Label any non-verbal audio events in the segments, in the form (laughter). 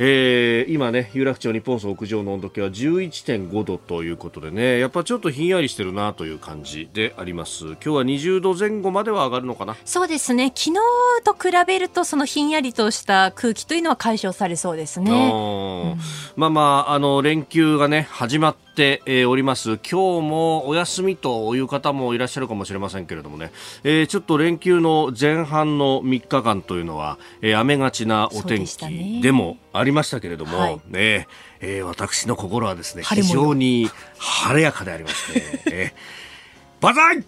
えー、今ね有楽町日本総屋上の温度計は11.5度ということでねやっぱちょっとひんやりしてるなという感じであります。今日は20度前後までは上がるのかな？そうですね。昨日と比べるとそのひんやりとした空気というのは解消されそうですね、うん、まあまああの連休がね始まっております。今日もお休みという方もいらっしゃるかもしれませんけれどもね、えー、ちょっと連休の前半の3日間というのは、えー、雨がちなお天気でもありましたけれども、はい、ねえー、私の心はですね非常に晴れやかでありまして、えー、バザイ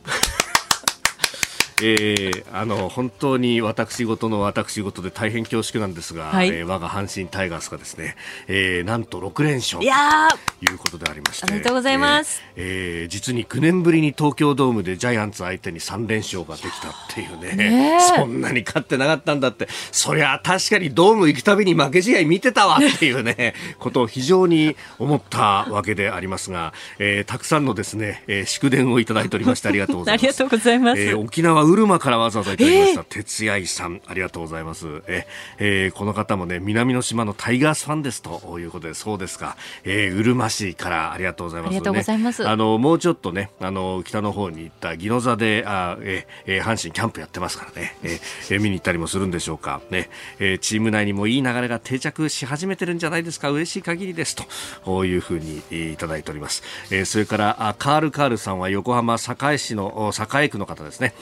えー、あの本当に私事の私事で大変恐縮なんですが、はい、えー、我が阪神タイガースがですね、えー、なんと6連勝ということでありましておめでとうございます、えー、えー、実に9年ぶりに東京ドームでジャイアンツ相手に3連勝ができたっていうね、ね、そんなに勝ってなかったんだって。そりゃ確かにドーム行くたびに負け試合見てたわっていうね (laughs) ことを非常に思ったわけでありますが、えー、たくさんのですね、えー、祝電をいただいておりましてありがとうございます。(laughs) ありがとうございます。えー、沖縄うるまからわざわざいただきました、哲也さんありがとうございます。え、えー、この方もね南の島のタイガースファンですということでそうですか、えー、うるま市からありがとうございます、ね、ありがとうございます。あのもうちょっとねあの北の方に行った宜野座であ、えー、阪神キャンプやってますからね、えー、えー、見に行ったりもするんでしょうか。ね、えー、チーム内にもいい流れが定着し始めてるんじゃないですか。嬉しい限りですというふうにいただいております、えー、それからあカールカールさんは横浜堺市の栄区の方ですね、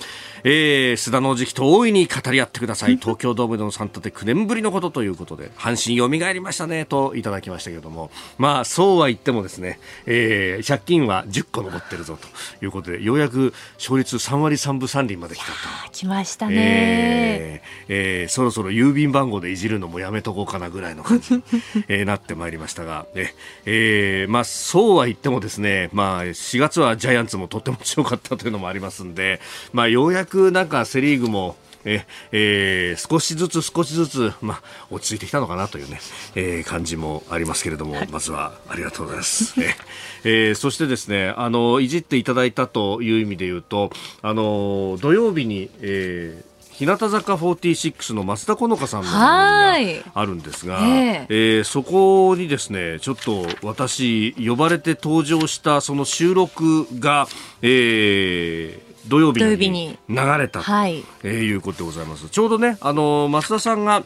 えー、須田の時期と大いに語り合ってください。(laughs) 東京ドームでの3立て9年ぶりのことということで阪神よみがえりましたねといただきましたけれども。まあそうは言ってもですね、えー、借金は10個残ってるぞということでようやく勝率3割3分3厘まで来たと。来ましたね、えーえー、そろそろ郵便番号でいじるのもやめとこうかなぐらいの感じに、(laughs) えー、なってまいりましたが、ねえー、まあそうは言ってもですねまあ4月はジャイアンツもとっても強かったというのもありますんでまあようやくなんかセリーグもええー、少しずつ少しずつ、まあ、落ち着いてきたのかなというね、えー、感じもありますけれども、はい、まずはありがとうございます。ええー、そしてですね、あの、いじっていただいたという意味で言うと、あの、土曜日に、えー、日向坂46の増田好花さんの番組があるんですが、え。えー、そこにですねちょっと私呼ばれて登場したその収録が、えー、土曜日に流れたと、はい、えー、いうことでございます。ちょうどね、あの増田さんが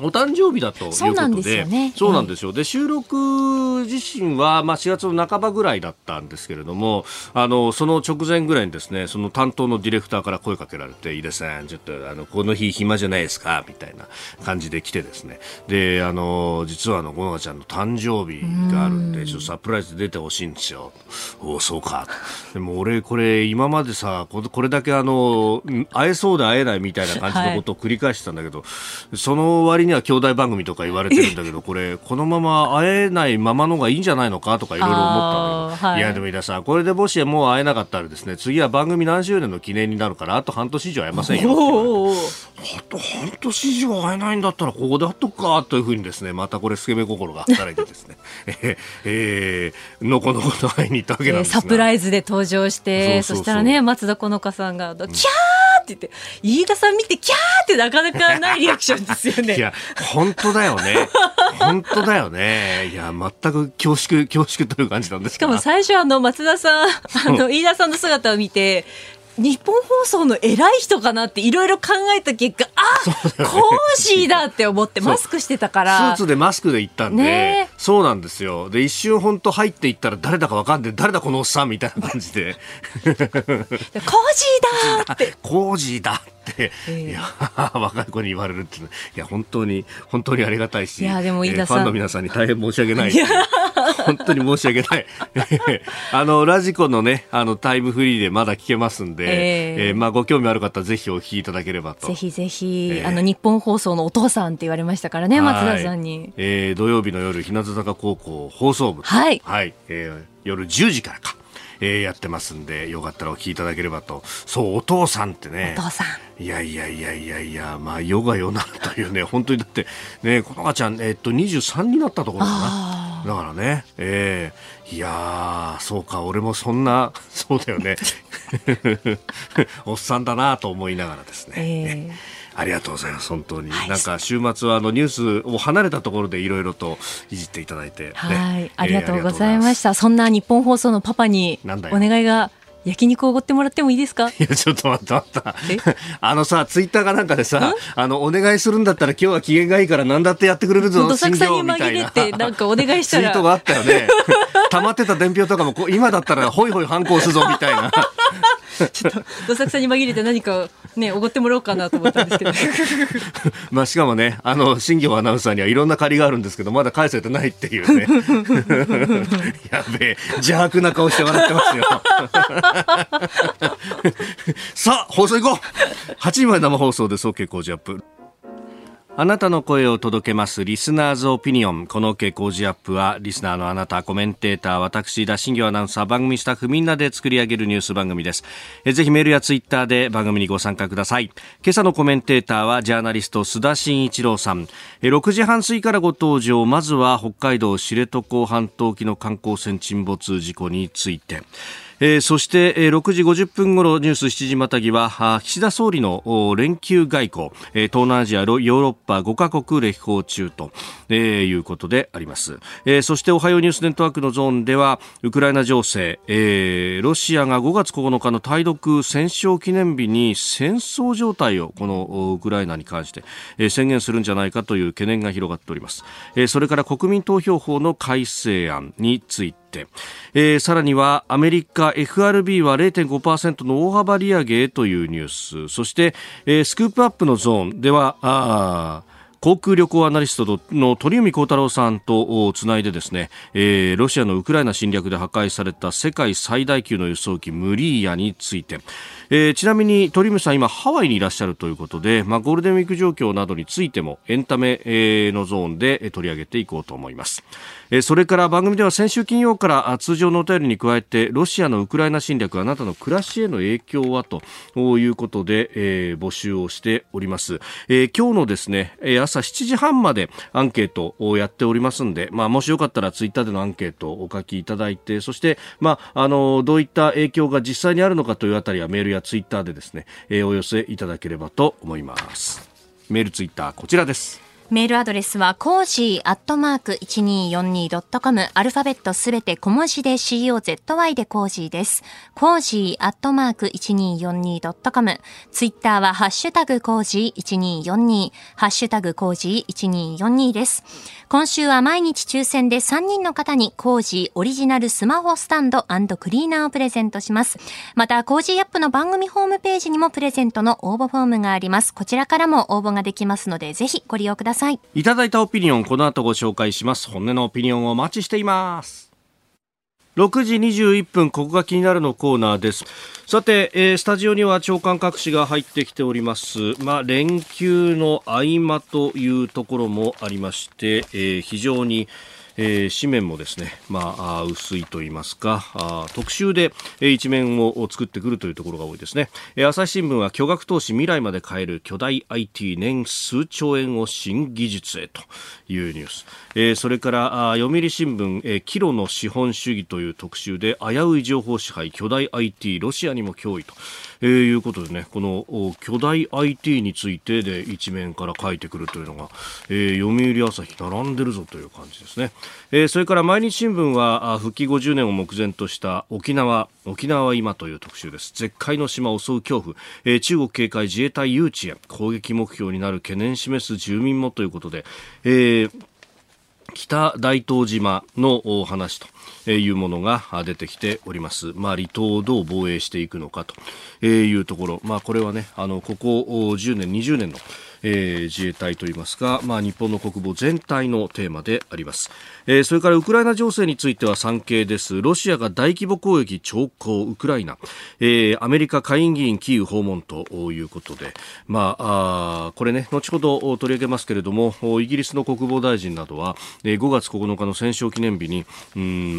お誕生日だということで、そうなんですよね。そうなんですよ。で、収録自身は、まあ、4月の半ばぐらいだったんですけれども、あの、その直前ぐらいにですね、その担当のディレクターから声かけられて、井出さん、ちょっと、あの、この日暇じゃないですかみたいな感じで来てですね、で、あの、実はあの、ごのちゃんの誕生日があるんで、ちょっとサプライズで出てほしいんですよ。おお、そうか。でも俺、これ、今までさ、これだけあの、会えそうで会えないみたいな感じのことを繰り返してたんだけど、はい、その割には兄弟番組とか言われてるんだけど、これ、このまま会えないままのがいいんじゃないのかとかいろいろ思ったんだけど、はい、いや、でも皆さん、これでもしもう会えなかったらですね、次は番組何周年の記念になるから、あと半年以上会えませんよ。あ。と半年以上会えないんだったら、ここで会っとくか、というふうにですね、またこれ、スケベ心が働いてですね、(laughs) ええー、のこのこと会いに行ったわけなんですが、サプライズで登場して、そしたらね、松田好花さんが、キャーって言って、飯田さん見て、キャーってなかなかないリアクションですよね。いや、本当だよね。本当だよね。いや、全く恐縮、恐縮という感じなんですしかも最初、あの、松田さん、あの、飯田さんの姿を見て、日本放送の偉い人かなっていろいろ考えた結果あ、ね、コージーだって思ってマスクしてたから。スーツでマスクで行ったんで、ね、そうなんですよ。で一瞬本当入っていったら誰だか分かんない。誰だこのおっさんみたいな感じで。コージーだって。コージーだって、えー、いや若い子に言われるっていや本当に本当にありがたいしいやでも飯田さん、えー、ファンの皆さんに大変申し訳ない。(laughs) 本当に申し訳ない。(laughs) あの、ラジコのね、あの、タイムフリーでまだ聞けますんで、えー、えー、まあ、ご興味ある方はぜひお聞きいただければと。ぜひぜひ、えー、あの、日本放送のお父さんって言われましたからね、松田さんに。えー、土曜日の夜、日向坂高校放送部。はい。はい。えー、夜10時からか。えー、やってますんでよかったらお聞きいただければとそうお父さんってねお父さんいやいやいやいやいやまあヨガヨナというね本当にだってねこの赤ちゃんえー、っと23になったところかなだからねえー、いやそうか俺もそんな (laughs) そうだよね。おっさんだなと思いながらですね、えーありがとうございます、本当に。はい、なんか週末はあのニュースを離れたところでいろいろといじっていただいて、ね、はい、ありがとうございました。そんな日本放送のパパにお願いが焼肉おごってもらってもいいですか？いや、ちょっと待った。待った。あのさ、ツイッターかなんかでさ、あの、お願いするんだったら今日は機嫌がいいから何だってやってくれるぞ、どさくさに紛れて、なんかお願いしたら。(laughs) ツイートがあったよね。溜まってた伝票とかもこう、今だったらホイホイ反抗するぞ、みたいな。ちょっとどさくさに紛れて何かねおごってもらおうかなと思ったんですけど。(laughs) まあしかもねあの新業アナウンサーにはいろんな借りがあるんですけどまだ返せてないっていうね。(laughs) やべえ邪悪な顔して笑ってますよ。(laughs) さあ放送行こう。8時まで生放送です OK 工事アップあなたの声を届けますリスナーズオピニオン。この OK 工事アップは、リスナーのあなた、コメンテーター、私、田新業アナウンサー、番組スタッフみんなで作り上げるニュース番組です。えぜひメールやツイッターで番組にご参加ください。今朝のコメンテーターは、ジャーナリスト、須田慎一郎さん。え6時半過ぎからご登場。まずは、北海道知床半島沖の観光船沈没事故について。えー、そして、えー、6時50分ごろニュース7時またぎは岸田総理の連休外交、えー、東南アジアヨーロッパ5カ国歴訪中と、えー、いうことであります、えー、そしておはようニュースネットワークのゾーンではウクライナ情勢、えー、ロシアが5月9日の対独戦勝記念日に戦争状態をこのウクライナに関して、えー、宣言するんじゃないかという懸念が広がっております、えー、それから国民投票法の改正案について、えー、さらにはアメリカ FRB は0.5%の大幅利上げというニュース。そして、えー、スクープアップのゾーン。ではあ航空旅行アナリストの鳥海高太郎さんとつないでですね、えー、ロシアのウクライナ侵略で破壊された世界最大級の輸送機ムリーヤについて、えー、ちなみに鳥海さん今ハワイにいらっしゃるということで、まあ、ゴールデンウィーク状況などについてもエンタメ、え、のゾーンで取り上げていこうと思います。えそれから番組では先週金曜から通常のお便りに加えてロシアのウクライナ侵略あなたの暮らしへの影響はということで、えー、募集をしております、えー、今日のですね朝7時半までアンケートをやっておりますんで、まあ、もしよかったらツイッターでのアンケートをお書きいただいてそして、まあ、あのどういった影響が実際にあるのかというあたりはメールやツイッターでですね、えー、お寄せいただければと思いますメールツイッターこちらですメールアドレスは、コージーアットマーク 1242.com。アルファベットすべて小文字で COZY でコージーです。コージーアットマーク 1242.com。ツイッターは、ハッシュタグコージー1242。ハッシュタグコージー1242です。今週は毎日抽選で3人の方に、コージーオリジナルスマホスタンドクリーナーをプレゼントします。また、コージーアップの番組ホームページにもプレゼントの応募フォームがあります。こちらからも応募ができますので、ぜひご利用ください。いいただいたオピニオンこの後ご紹介します本音のオピニオンをお待ちしています6時21分ここが気になるのコーナーです。さて、えー、スタジオには長官各紙が入ってきております。まあ連休の合間というところもありまして、えー、非常にえー、紙面もですね、まあ、薄いと言いますか、あ特集で、えー、一面を作ってくるというところが多いですね。えー、朝日新聞は巨額投資未来まで変える巨大 IT 年数兆円を新技術へというニュース。えー、それからあ読売新聞、えー、キロの資本主義という特集で危うい情報支配巨大 IT ロシアにも脅威と。えー、いうことでね、この巨大 IT についてで一面から書いてくるというのが、えー、読売朝日並んでるぞという感じですね。えー、それから毎日新聞は復帰50年を目前とした沖縄、沖縄は今という特集です。絶海の島を襲う恐怖、えー、中国警戒自衛隊誘致へ攻撃目標になる懸念示す住民もということで、えー北大東島の話というものが出てきております。まあ、離島をどう防衛していくのかというところ、まあ、これはね、あの、ここ10年、20年のえー、自衛隊といいますか、まあ、日本の国防全体のテーマであります、えー、それからウクライナ情勢については産経です。ロシアが大規模攻撃兆候ウクライナ、えー、アメリカ下院議員キーウ訪問ということで、まあ、あこれね後ほど取り上げますけれどもイギリスの国防大臣などは、えー、5月9日の戦勝記念日にうん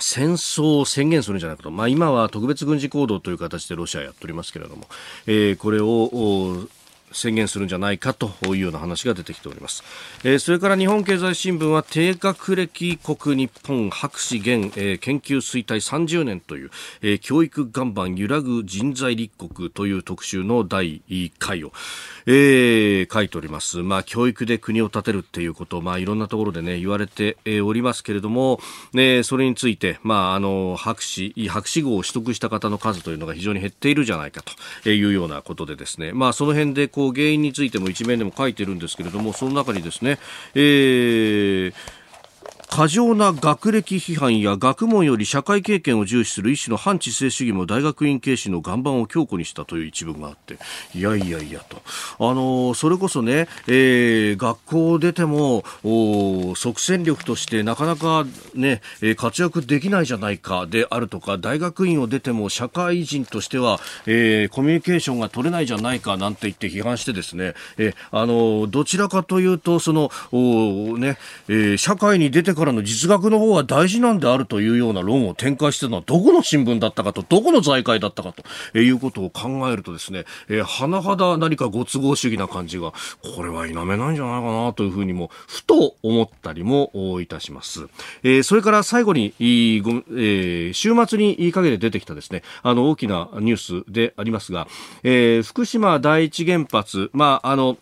戦争を宣言するんじゃないかと、まあ、今は特別軍事行動という形でロシアやっておりますけれども、えー、これを宣言するんじゃないかというような話が出てきております、えー、それから日本経済新聞は低学歴国日本博士現、えー、研究衰退30年という、えー、教育岩盤揺らぐ人材立国という特集の第1回を、えー、書いております。まあ、教育で国を建てるっていうこと、まあ、いろんなところでね、言われておりますけれども、ね、それについて、まあ、あの、博士、博士号を取得した方の数というのが非常に減っているじゃないかというようなことでですね、まあ、その辺で、原因についても一面でも書いてるんですけれども、その中にですね、えー、過剰な学歴批判や学問より社会経験を重視する一種の反知性主義も大学院軽視の岩盤を強固にしたという一部があって。いやいやいやと。あのそれこそね、えー、学校を出ても即戦力としてなかなかね活躍できないじゃないかであるとか大学院を出ても社会人としては、えー、コミュニケーションが取れないじゃないかなんて言って批判してですね、えー、あのどちらかというとそのね、えー、社会に出てからの実学の方が大事なんであるというような論を展開しているのはどこの新聞だったかと、どこの財界だったかということを考えるとですね、えー、甚だ何かご都合主義な感じが、これは否めないんじゃないかなというふうにも、ふと思ったりもいたします。えー、それから最後に、えー、週末にかけて出てきたですね、あの大きなニュースでありますが、えー、福島第一原発、まあ、あの、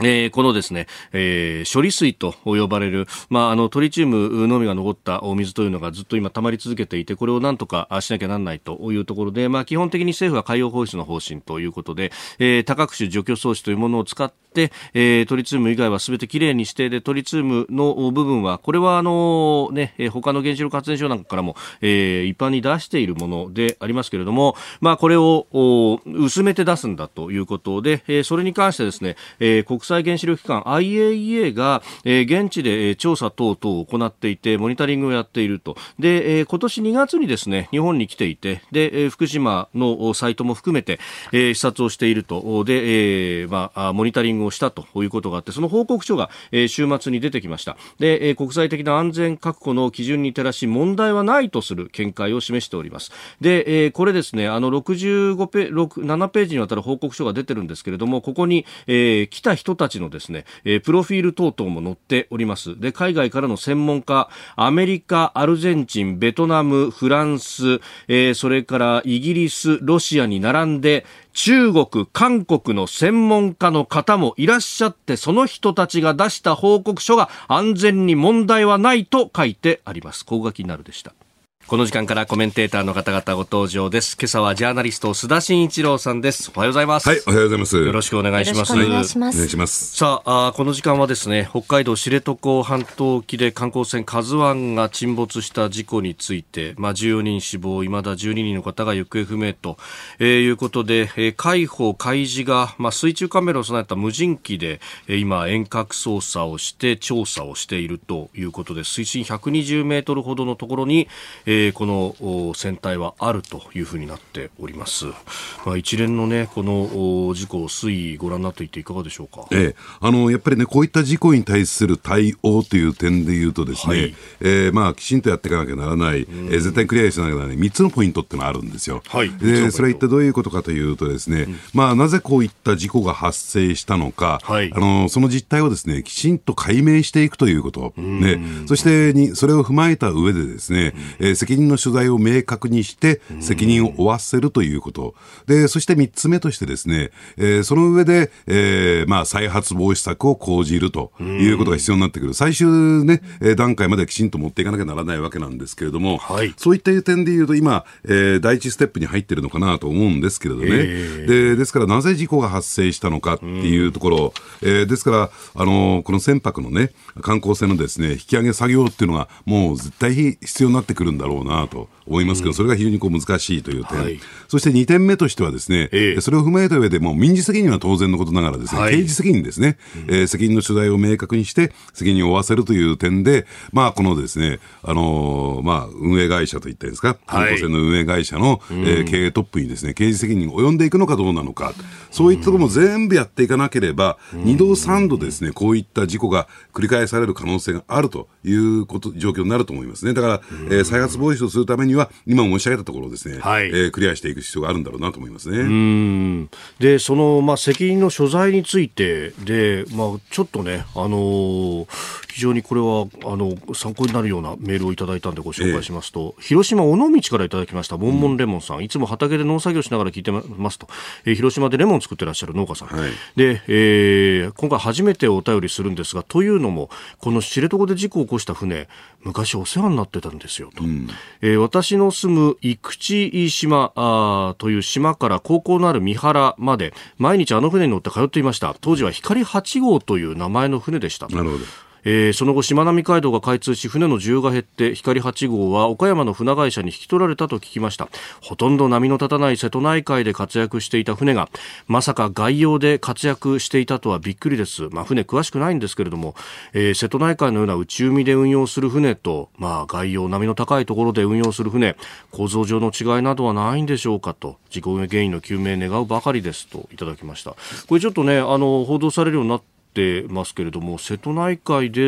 えー、このですね、えー、処理水と呼ばれる、まあ、あのトリチウムのみが残ったお水というのがずっと今溜まり続けていてこれをなんとかしなきゃなんないというところで、まあ、基本的に政府は海洋放出の方針ということで、えー、多角種除去装置というものを使って、えー、トリチウム以外はすべてきれいにしてでトリチウムの部分はこれはあの、ね、他の原子力発電所なんかからも、えー、一般に出しているものでありますけれども、まあ、これを薄めて出すんだということで、えー、それに関してですね、えー、国際原子力機関 IAEA が、えー、現地で調査等々を行っていてモニタリングをやっていると。で、えー、今年2月にですね日本に来ていてで、えー、福島のサイトも含めて、えー、視察をしていると。で、えーまあ、モニタリングをしたということがあってその報告書が、えー、週末に出てきました。で、えー、国際的な安全確保の基準に照らし問題はないとする見解を示しております。で、えー、これですねあの65ペ7ページにわたる報告書が出てるんですけれどもここに、えー、来た人たちのですね、えー、プロフィール等々も載っております。で、海外からの専門家、アメリカ、アルゼンチン、ベトナム、フランス、えー、それからイギリス、ロシアに並んで、中国、韓国の専門家の方もいらっしゃって、その人たちが出した報告書が安全に問題はないと書いてあります。高書きになるでした。この時間からコメンテーターの方々ご登場です。今朝はジャーナリスト須田慎一郎さんです。おはようございます。はい、おはようございます。よろしくお願いします。お願いします。お願いします。さあ、あこの時間はですね、北海道知床半島沖で観光船カズワンが沈没した事故について、まあ14人死亡、未だ12人の方が行方不明と、えー、いうことで、えー、海保海事がまあ水中カメラを備えた無人機で、えー、今遠隔操作をして調査をしているということで、水深120メートルほどのところに、えー、この船体はあるというふうになっております。まあ、一連のね、この事故、推移、ご覧になっていていかがでしょうか？ええ、あの、やっぱりね、こういった事故に対する対応という点で言うとですね、はい、えー、まあ、きちんとやっていかなきゃならない、えー、絶対クリアしなきゃならない3つのポイントってのがあるんですよ。はい。で、それは一体どういうことかというとですね、うん、まあ、なぜこういった事故が発生したのか、はい、あの、その実態をですね、きちんと解明していくということ、ね、そしてに、それを踏まえた上でですね、えー、責責任の所在を明確にして、責任を負わせるということ。で、そして3つ目としてですね、えー、その上で、えー、まあ、再発防止策を講じるということが必要になってくる。最終ね、段階まできちんと持っていかなきゃならないわけなんですけれども、はい、そういった点で言うと、今、えー、第一ステップに入ってるのかなと思うんですけれどね。えー、で、ですから、なぜ事故が発生したのかっていうところ、えー、ですから、あのこの船舶のね、観光船のですね、引き上げ作業っていうのが、もう絶対必要になってくるんだろうなと思いますけど、それが非常にこう難しいという点、はい、そして2点目としてはですね、えー、それを踏まえた上で、もう民事責任は当然のことながらですね、はい、刑事責任ですね、うん、えー、責任の所在を明確にして、責任を負わせるという点で、まあ、このですね、あのー、まあ、運営会社といったんですか、観光船の運営会社の、えー、経営トップにですね、刑事責任を及んでいくのかどうなのか、そういったところも全部やっていかなければ、2度3度ですね、こういった事故が繰り返される可能性があるということ、状況になると思いますね。だから、えー、再発防止をするためには、今申し上げたところをですね、はい、えー、クリアしていく必要があるんだろうなと思いますね。で、その、まあ、責任の所在についてで、まあ、ちょっとね、あのー、非常にこれはあの参考になるようなメールをいただいたんでご紹介しますと、え広島尾道からいただきましたモンモンレモンさん、うん、いつも畑で農作業しながら聞いてますと、えー、広島でレモン作ってらっしゃる農家さん、はい、で、えー、今回初めてお便りするんですがというのもこの知床で事故を起こした船昔お世話になってたんですよと、うん、えー、私の住む生口島あという島から高校のある三原まで毎日あの船に乗って通っていました。当時は光8号という名前の船でした。なるほどえー、その後、しまなみ海道が開通し、船の需要が減って、光8号は岡山の船会社に引き取られたと聞きました。ほとんど波の立たない瀬戸内海で活躍していた船が、まさか外洋で活躍していたとはびっくりです。まあ、船詳しくないんですけれども、えー、瀬戸内海のような内海で運用する船と、まあ、外洋、波の高いところで運用する船、構造上の違いなどはないんでしょうかと、事故原因の究明願うばかりですといただきました。これちょっとね、あの、報道されるようになってってますけれども瀬戸内海で、え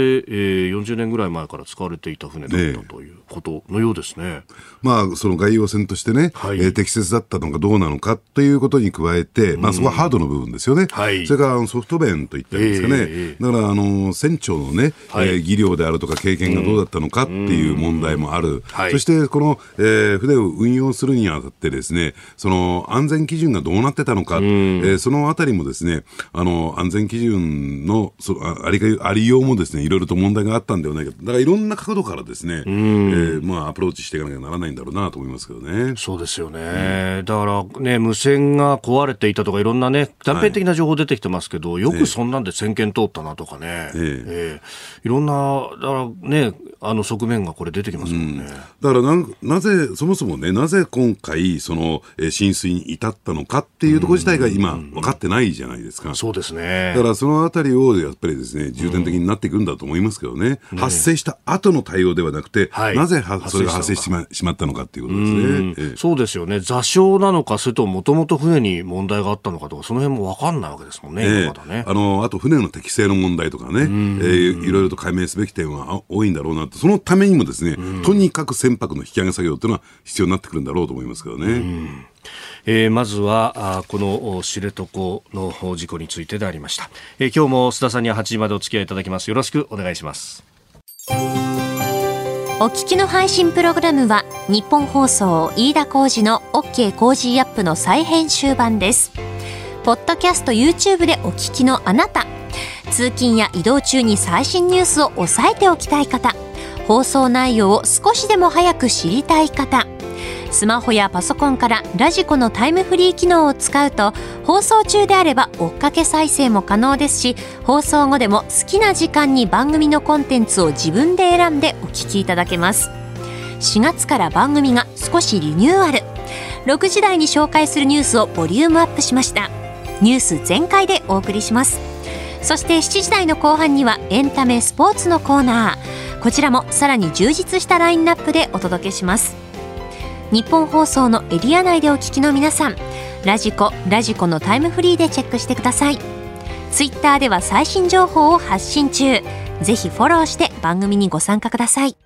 ー、40年ぐらい前から使われていた船だったということのようですね。まあ、その外洋船としてね、はい、えー、適切だったのかどうなのかということに加えて、まあ、そこはハードの部分ですよね。はい、それからソフト弁といったんですかね、えー、だからあの船長のね、はい、えー、技量であるとか経験がどうだったのかっていう問題もある、そしてこの、えー、船を運用するにあたってですね、その安全基準がどうなってたのか、えー、そのあたりもですね、あの安全基準のそありありようもですねいろいろと問題があったんではないか。だからいろんな角度からですね、えー、まあ、アプローチしていかなきゃならないんだろうなと思いますけどね。そうですよね、うん、だからね無線が壊れていたとかいろんなね断片的な情報出てきてますけど、はい、よくそんなんで先見通ったなとかね、えー、えー、いろんなだからねあの側面がこれ出てきますもんね、うん、だからななぜそもそもねなぜ今回その、えー、浸水に至ったのかっていうところ自体が今分かってないじゃないですか、そうですね。だからそのあたりをやっぱりですね重点的になっていくんだと思いますけどね、うん、発生した後の対応ではなくて、はい、なぜそれが発生してしまったのかっていうことですね、ええ、そうですよね。座礁なのかそれともともと船に問題があったのかとかその辺も分かんないわけですもんね、えまね。あのあと船の適正の問題とかね、えー、いろいろと解明すべき点は多いんだろうなとそのためにもですね、とにかく船舶の引き上げ作業というのは必要になってくるんだろうと思いますけどね。えー、まずはあこの知床の事故についてでありました、えー、今日も須田さんには8時までお付き合いいただきます。よろしくお願いします。お聞きの配信プログラムは日本放送飯田浩司の OK コージーアップの再編集版ですポッドキャスト YouTube でお聞きのあなた。通勤や移動中に最新ニュースを押さえておきたい方。放送内容を少しでも早く知りたい方。スマホやパソコンからラジコのタイムフリー機能を使うと放送中であれば追っかけ再生も可能ですし放送後でも好きな時間に番組のコンテンツを自分で選んでお聞きいただけます。4月から番組が少しリニューアル。6時台に紹介するニュースをボリュームアップしました。ニュース全開でお送りします。そして7時台の後半にはエンタメスポーツのコーナー。こちらもさらに充実したラインナップでお届けします。日本放送のエリア内でお聞きの皆さんラジコラジコのタイムフリーでチェックしてください。ツイッターでは最新情報を発信中。ぜひフォローして番組にご参加ください。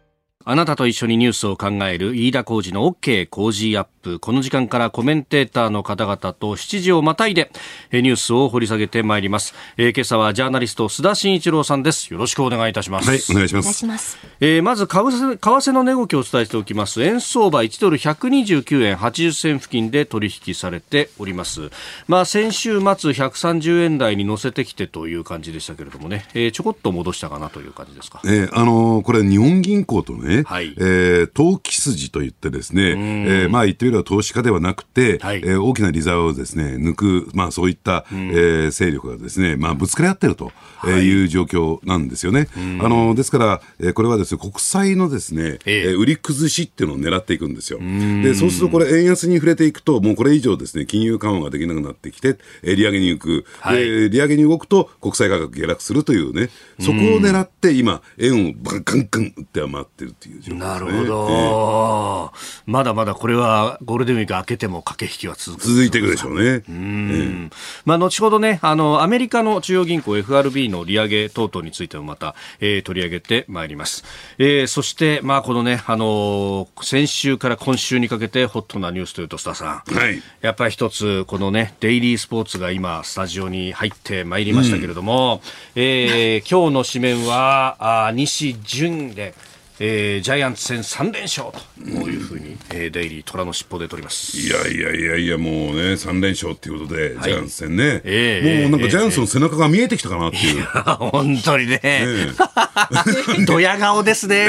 あなたと一緒にニュースを考える飯田浩二の OK 工事アップ。プこの時間からコメンテーターの方々と7時をまたいでニュースを掘り下げてまいります、えー、今朝はジャーナリスト須田慎一郎さんです。よろしくお願いいたします。はいお願いします。まえー、まず為替為替の値動きをお伝えしておきます。円相場1ドル129円80銭付近で取引されております。まあ先週末130円台に乗せてきてという感じでしたけれどもね、えー、ちょこっと戻したかなという感じですか、えー、あのー、これ日本銀行とね、はい、えー、投機筋といってですね、えー、まあ言ってみれば投資家ではなくて、はい、えー、大きな利ザをですね抜くまあそういった、えー、勢力がですねまあぶつかり合ってるとい。う状況なんですよね。あのですから、えー、これはですね国債のですね、えー、売り崩しっていうのを狙っていくんですよ。でそうするとこれ円安に触れていくともうこれ以上ですね金融緩和ができなくなってきて、えー、利上げに行く、はい、で利上げに動くと国債価格下落するというねそこを狙って今円をバンカンカンって余ってるっていう状況です、ね、なるほど、えー、まだまだこれはゴールデンウィーク明けても駆け引きは続く。続いていくでしょうね。うん、えー、まあ後ほどねあのアメリカの中央銀行 FRB の利上げ等々についてもまた、えー、取り上げてまいります。えー、そして、まあ、このね、あのー、先週から今週にかけてホットなニュースというと、須田さん、はい、やっぱり一つ、このね、デイリースポーツが今、スタジオに入ってまいりましたけれども、うん、えー、今日の紙面は、あ西純で、えー、ジャイアンツ戦3連勝とこういうふうに、えー、デイリー虎の尻尾で取ります。いやいやいやいやもうね3連勝っていうことで、はい、ジャイアンツ戦ね、えー、もうなんかジャイアンツの背中が見えてきたかなっていう、えー、本当にね、え。ー、ドヤ顔ですね。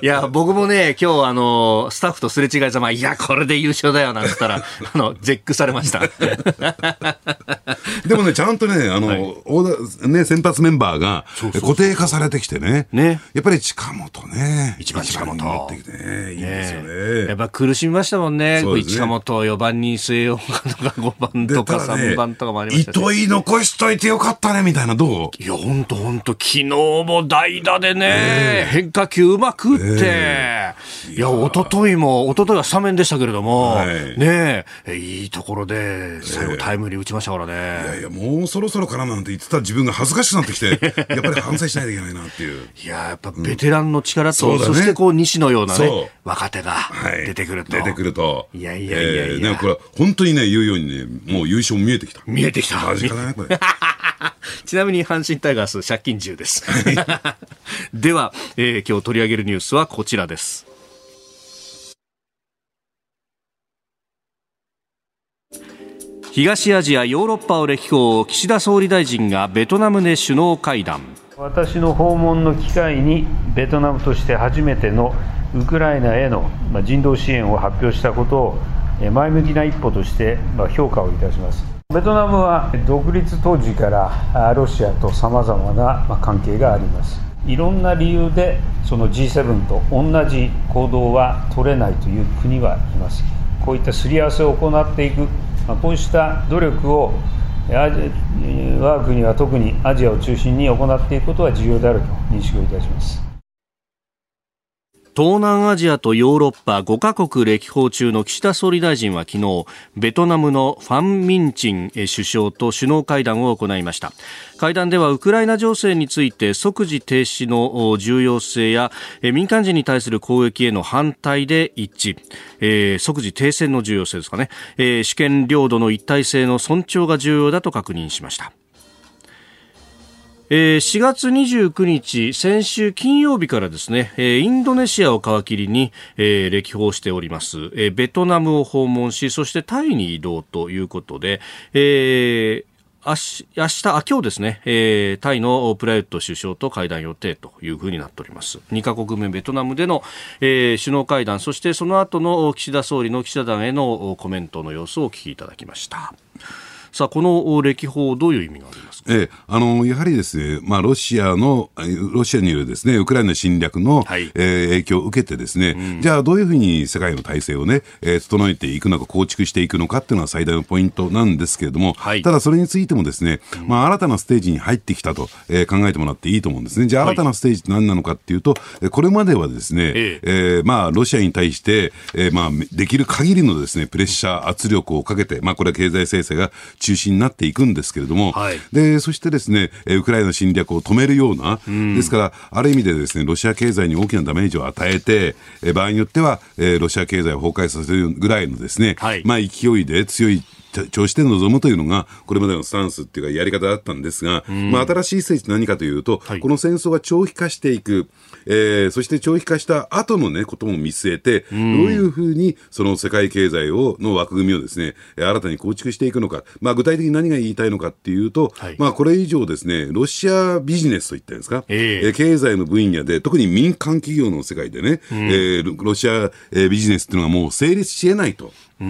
いや僕もね今日あのスタッフとすれ違いざまいやこれで優勝だよなんつったらあの絶句されました。でもねちゃんとねあの、はい、ね先発メンバーが固定化されてきてね。ね。やっぱり近本ねね。一番近本。ってきてね。いいですよね。やっぱ苦しみましたもんね。ね近本4番に据えようかとか5番とか3番とかもありました糸井残しといてよかったね、みたいな、どう？いや、ほんとほんと、昨日も代打でね、変化球うまくって、いや、一昨日も、一昨日はスタメンでしたけれども、ねえ、いいところで、最後タイムリー打ちましたからね。いやいや、もうそろそろかななんて言ってた自分が恥ずかしくなってきて、やっぱり反省しないといけないなっていう。(laughs) いや、やっぱベテランの力と、そしてこう西のようなね、若手が出てくると。出てくると。いやいやいやいや。これ本当にね、言うようにね、もう優勝見えてきた。見えてきた。マジかな、これ。(laughs) ちなみに阪神タイガース借金10です。(laughs) では、えー、今日取り上げるニュースはこちらです。東アジアヨーロッパを歴訪岸田総理大臣がベトナムで首脳会談私の訪問の機会にベトナムとして初めてのウクライナへの人道支援を発表したことを前向きな一歩として評価をいたします。ベトナムは独立当時からロシアとさまざまな関係があります。いろんな理由でその G7 と同じ行動は取れないという国はいます。こういったすり合わせを行っていくこうした努力を我が国は特にアジアを中心に行っていくことは重要であると認識をいたします。東南アジアとヨーロッパ5カ国歴訪中の岸田総理大臣は昨日ベトナムのファン・ミンチン首相と首脳会談を行いました。会談ではウクライナ情勢について即時停止の重要性や民間人に対する攻撃への反対で一致、えー、即時停戦の重要性ですかね、えー、主権領土の一体性の尊重が重要だと確認しました。えー、4月29日、先週金曜日からですね、インドネシアを皮切りに、歴訪しております、ベトナムを訪問し、そしてタイに移動ということで、えー明日、あ、今日ですね、えー、タイのプラユット首相と会談予定というふうになっております。2カ国目ベトナムでの、えー、首脳会談、そしてその後の岸田総理の記者団へのコメントの様子をお聞きいただきました。さあ、この歴訪、どういう意味がありますか、ええ、あのやはりですね、まあ、ロシアの、ロシアによるですねウクライナ侵略の、はい、えー、影響を受けて、ですね、うん、じゃあ、どういうふうに世界の体制をね、えー、整えていくのか、構築していくのかっていうのは最大のポイントなんですけれども、はい、ただ、それについてもですね、まあ、新たなステージに入ってきたと、えー、考えてもらっていいと思うんですね。じゃあ、新たなステージって何なのかっていうと、これまではですね、ええ。ー、まあ、ロシアに対して、えー、まあ、できる限りのですね、プレッシャー、圧力をかけて、まあ、これは経済制裁が中心になっていくんですけれども、はい、でそしてですね、ウクライナの侵略を止めるような、うん、ですから、ある意味でですね、ロシア経済に大きなダメージを与えて、場合によっては、ロシア経済を崩壊させるぐらいのですね、はい、まあ勢いで強い調子で臨むというのが、これまでのスタンスっていうか、やり方だったんですが、まあ、新しい政治何かというと、はい、この戦争が長期化していく、えー、そして長期化した後のね、ことも見据えて、どういうふうにその世界経済を、の枠組みをですね、新たに構築していくのか、まあ、具体的に何が言いたいのかっていうと、はい、まあ、これ以上ですね、ロシアビジネスといったんですか、えー、経済の分野で、特に民間企業の世界でね、えー、ロシアビジネスっていうのはもう成立し得ないと。で、え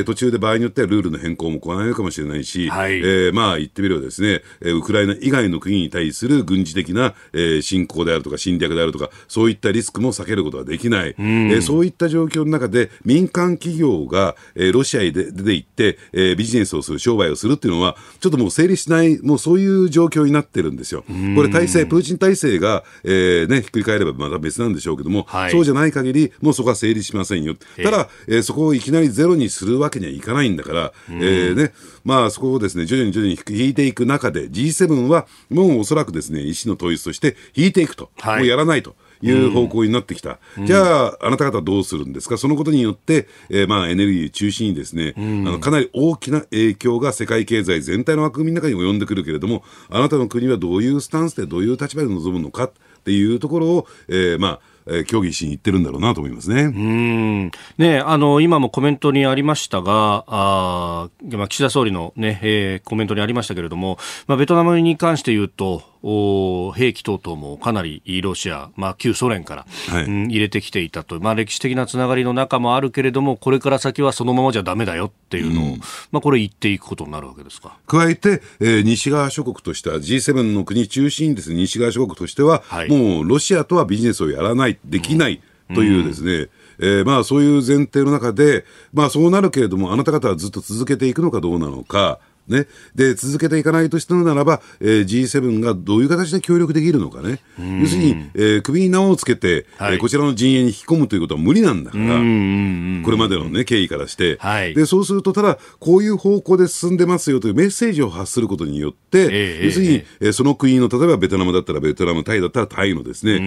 ー、途中で場合によってはルールの変更も行えるかもしれないし、はい、えー、まあ言ってみればですね、ウクライナ以外の国に対する軍事的な、えー、侵攻であるとか侵略であるとか、そういったリスクも避けることができない、えー、そういった状況の中で民間企業が、えー、ロシアへ出て行って、えー、ビジネスをする、商売をするっていうのは、ちょっともう成立しない、もうそういう状況になってるんですよ。これ体制、プーチン体制が、えーね、ひっくり返ればまた別なんでしょうけども、はい、そうじゃない限り、もうそこは成立しませんよ。ただ、えー、そこをいきなりゼロにするわけにはいかないんだから、えーね、まあそこをですね、徐々に徐々に引いていく中で、G7 はもうおそらくですね、意思の統一として引いていくと、はい、もうやらないと。いう方向になってきた、うん、じゃあ、あなた方どうするんですか、そのことによって、えー、まあエネルギー中心にですね、うん、あのかなり大きな影響が世界経済全体の枠組みの中に及んでくるけれども、あなたの国はどういうスタンスで、どういう立場で臨むのかっていうところを、えー、まあ、えー、協議しに行ってるんだろうなと思いますね。うんねあの今もコメントにありましたが、あまあ、岸田総理のね、えー、コメントにありましたけれども、まあ、ベトナムに関して言うと、兵器等々もかなりロシア、まあ、旧ソ連から、はい、うん、入れてきていたと、まあ、歴史的なつながりの中もあるけれども、これから先はそのままじゃだめだよっていうのを、うん、まあ、これ言っていくことになるわけですか？加えて、えー、西側諸国としては、G7 の国中心です、ね、西側諸国としては、はい、もうロシアとはビジネスをやらない、できないというですね、うんえー、まあそういう前提の中で、まあそうなるけれども、あなた方はずっと続けていくのかどうなのか、ね、で続けていかないとしたのならば、えー、G7 がどういう形で協力できるのかね、要するに、えー、首に縄をつけて、はい、えー、こちらの陣営に引き込むということは無理なんだから、これまでの、ね、経緯からして、はい、で、そうすると、ただ、こういう方向で進んでますよというメッセージを発することによって、えー、要するに、えー、その国の、例えばベトナムだったらベトナム、タイだったらタイのですね、え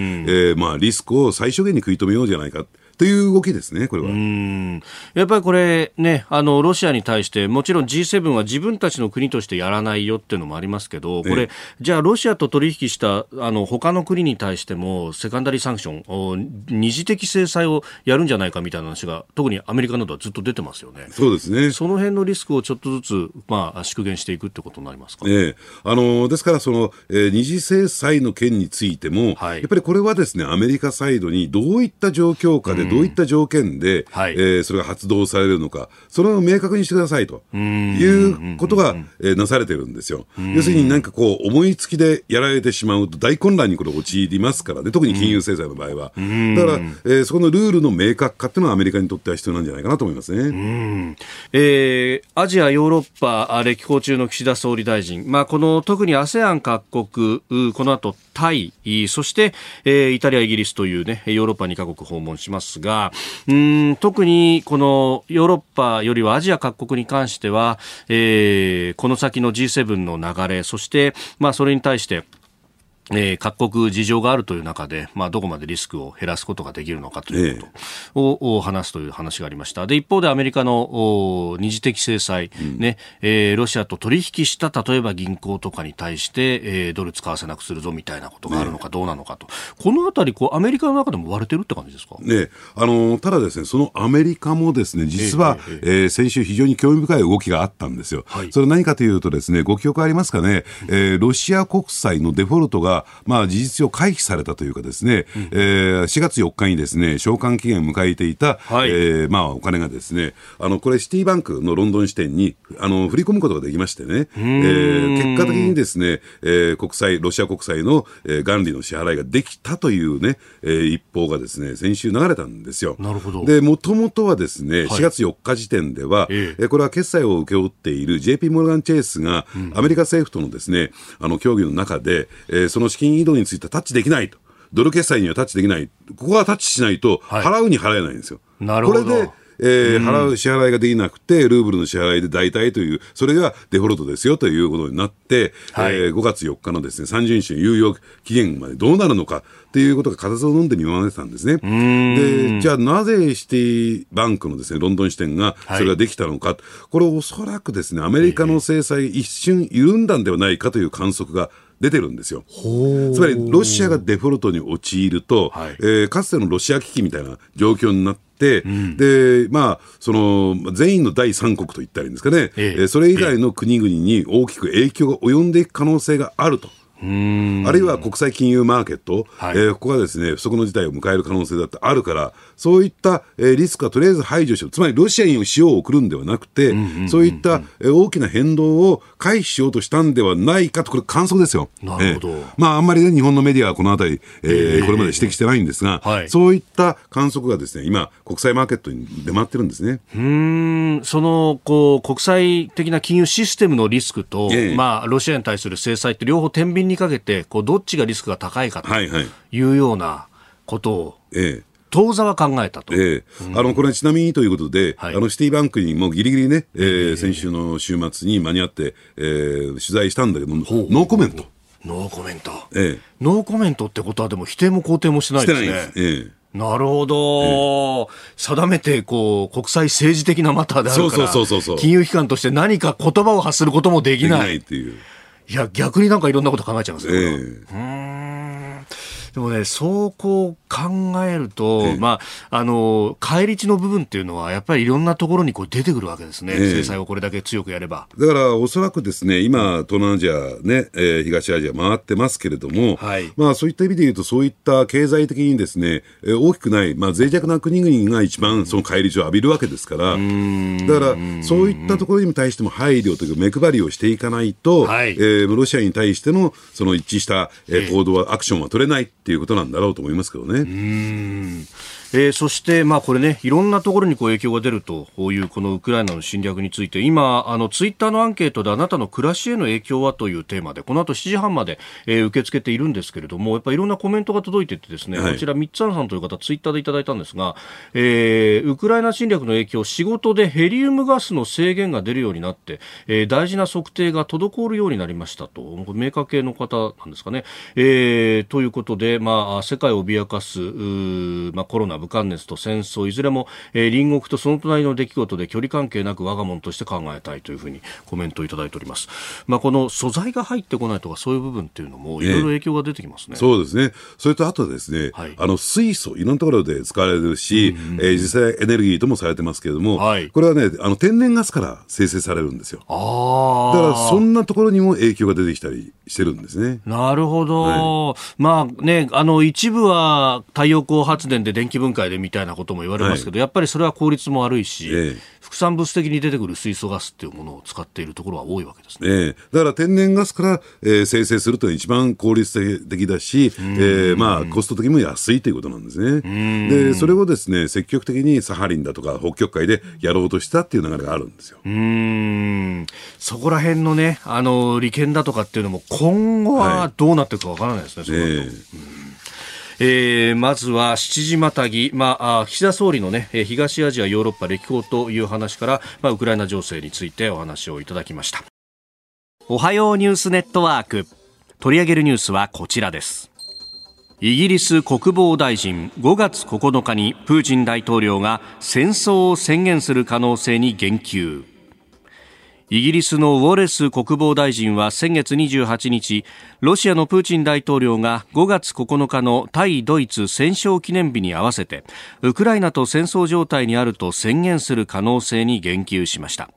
ーまあ、リスクを最小限に食い止めようじゃないか。という動きですね、これは。やっぱりこれね、あの、ロシアに対して、もちろん G7 は自分たちの国としてやらないよっていうのもありますけど、これ、じゃあロシアと取引した、あの、他の国に対しても、セカンダリーサンクション、二次的制裁をやるんじゃないかみたいな話が、特にアメリカなどはずっと出てますよね。そうですね。その辺のリスクをちょっとずつ、まあ、縮減していくってことになりますか？ええあの、ですから、その、えー、二次制裁の件についても、はい、やっぱりこれはですね、アメリカサイドにどういった状況下で、どういった条件件で、はい、えー、それが発動されるのか、それを明確にしてくださいということが、えー、なされてるんですよ。要するになんかこう、思いつきでやられてしまうと大混乱にこれ陥りますからね、特に金融制裁の場合は。だから、えー、そこのルールの明確化っていうのはアメリカにとっては必要なんじゃないかなと思いますね。えー、アジア、ヨーロッパ歴訪中の岸田総理大臣、まあ、この特に ASEAN 各国、この後タイ、そして、えー、イタリア、イギリスというね、ヨーロッパ2カ国訪問しますが、うん特にこのヨーロッパよりはアジア各国に関しては、えー、この先の G7 の流れ、そして、まあ、それに対して、えー、各国事情があるという中で、まあ、どこまでリスクを減らすことができるのかということを、え。え、話すという話がありました。で、一方でアメリカの二次的制裁、うん、ね、えー、ロシアと取引した例えば銀行とかに対して、えー、ドル使わせなくするぞみたいなことがあるのかどうなのかと、ね、このあたりこう、アメリカの中でも割れてるって感じですか？ね、あのただですね、そのアメリカもですね、実は、えええー、先週非常に興味深い動きがあったんですよ。はい、それ何かというとですね、ご記憶ありますかね、えー、ロシア国債のデフォルトがまあ、事実上回避されたというかですね、うん、えー、4月4日にですね、償還期限を迎えていた、はい、えー、まあ、お金がですね、あの、これシティバンクのロンドン支店に、あの、振り込むことができましてね、えー、結果的にですね、えー、国債、ロシア国債の、えー、元利の支払いができたというね、えー、一報がですね、先週流れたんですよ。なるほど。で、もともとはですね、4月4日時点では、ええ。これは決済を請け負っている JP モルガン・チェイスが、アメリカ政府とのですね、あの、協議の中で、えー、その資金移動についてタッチできないと。ドル決済にはタッチできない。ここはタッチしないと、払うに払えないんですよ。なるほど。これで、えー、払う支払いができなくて、ルーブルの支払いで代替という、それがデフォルトですよということになって、はい、えー、5月4日のですね、30日の猶予期限までどうなるのかっていうことが固唾を飲んで見守ってたんですね。で、じゃあなぜシティバンクのですね、ロンドン支店がそれができたのか、はい、これおそらくですね、アメリカの制裁一瞬緩んだんではないかという観測が出てるんですよ。つまり、ロシアがデフォルトに陥ると、はい、えー、かつてのロシア危機みたいな状況になって、うん、で、まあ、その、全員の第三国と言ったらいいんですかね、ええ。それ以外の国々に大きく影響が及んでいく可能性があると。あるいは国際金融マーケット、はい、えー、ここがですね不測の事態を迎える可能性だってあるから、そういった、えー、リスクはとりあえず排除しよう、つまりロシアに塩を送るんではなくて、そういった、えー、大きな変動を回避しようとしたんではないかと、これ、観測ですよ。なるほど、えー、まあ、あんまりね、日本のメディアはこのあたり、えー、えー、これまで指摘してないんですが、はい、そういった観測がですね今、国際マーケットに出回ってるんですね。うん。そのこう国際的な金融システムのリスクと、えー、まあ、ロシアに対する制裁って両方天秤にかけてこうどっちがリスクが高いかというようなことを、ええ、当座は考えたと、ええ、あのこれはちなみにということで、はい、あのシティバンクにもぎりぎりね、えー、先週の週末に間に合って、えー、取材したんだけど、ノーコメント。ノーコメント、ええ、ノーコメントってことは、でも否定も肯定もしてないですね。なええ。なるほど、ええ、定めてこう国際政治的なマターであるから金融機関として何か言葉を発することもできない。できないっていういや、逆になんかいろんなこと考えちゃいますね。えー、でもね、そうこう考えると、えー、まあ、あの、返り血の部分っていうのは、やっぱりいろんなところにこう出てくるわけですね、えー、制裁をこれだけ強くやれば。だから、おそらくですね、今、東南アジアね、えー、東アジア回ってますけれども、はい、まあ、そういった意味で言うと、そういった経済的にですね、えー、大きくない、まあ、脆弱な国々が一番その返り血を浴びるわけですから、だから、そういったところに対しても配慮というか、目配りをしていかないと、はい、えー、ロシアに対してのその一致した、えー、行動は、アクションは取れないっていうことなんだろうと思いますけどね。ね。えー、そして、まあ、これね、いろんなところにこう影響が出るというこのウクライナの侵略について、今、あのツイッターのアンケートであなたの暮らしへの影響はというテーマで、この後7時半まで、えー、受け付けているんですけれども、やっぱりいろんなコメントが届いててですね、はい、こちら、三つさんという方、ツイッターでいただいたんですが、えー、ウクライナ侵略の影響、仕事でヘリウムガスの制限が出るようになって、えー、大事な測定が滞るようになりましたと、メーカー系の方なんですかね。えー、ということで、まあ、世界を脅かす、まあ、コロナ、武漢熱と戦争いずれも、えー、隣国とその隣の出来事で距離関係なく我が物として考えたいというふうにコメントをいただいております、まあ、この素材が入ってこないとかそういう部分っていうのもいろいろ影響が出てきますね、そうですね。それとあとですね、はい、あの水素いろんなところで使われるし、うんうん、えー、実際エネルギーともされてますけれども、はい、これはねあの天然ガスから生成されるんですよ。あだからそんなところにも影響が出てきたりしてるんですね。なるほど、はい、まあねあの一部は太陽光発電で電気分解でみたいなことも言われますけど、はい、やっぱりそれは効率も悪いし、ええ、副産物的に出てくる水素ガスっていうものを使っているところは多いわけですね。ええ、だから天然ガスから、えー、生成するというのは一番効率的だし、えー、まあコスト的にも安いということなんですね。で、それをですね、積極的にサハリンだとか北極海でやろうとしたっていう流れがあるんですよ。うん。そこら辺のね、あの、利権だとかっていうのも今後はどうなっていくかわからないですね、はい、えーえー、まずは七時またぎ、まあ、岸田総理の、ね、東アジア、ヨーロッパ歴訪という話から、まあ、ウクライナ情勢についてお話をいただきました。おはようニュースネットワーク。取り上げるニュースはこちらです。イギリス国防大臣5月9日にプーチン大統領が戦争を宣言する可能性に言及。イギリスのウォレス国防大臣は先月28日ロシアのプーチン大統領が5月9日の対ドイツ戦勝記念日に合わせてウクライナと戦争状態にあると宣言する可能性に言及しました。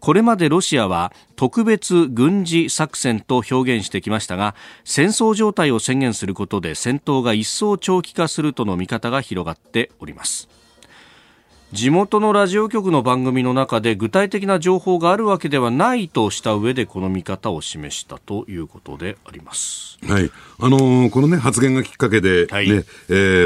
これまでロシアは特別軍事作戦と表現してきましたが戦争状態を宣言することで戦闘が一層長期化するとの見方が広がっております。地元のラジオ局の番組の中で具体的な情報があるわけではないとした上でこの見方を示したということであります。はい、あのー、このね発言がきっかけで、ね、はい、え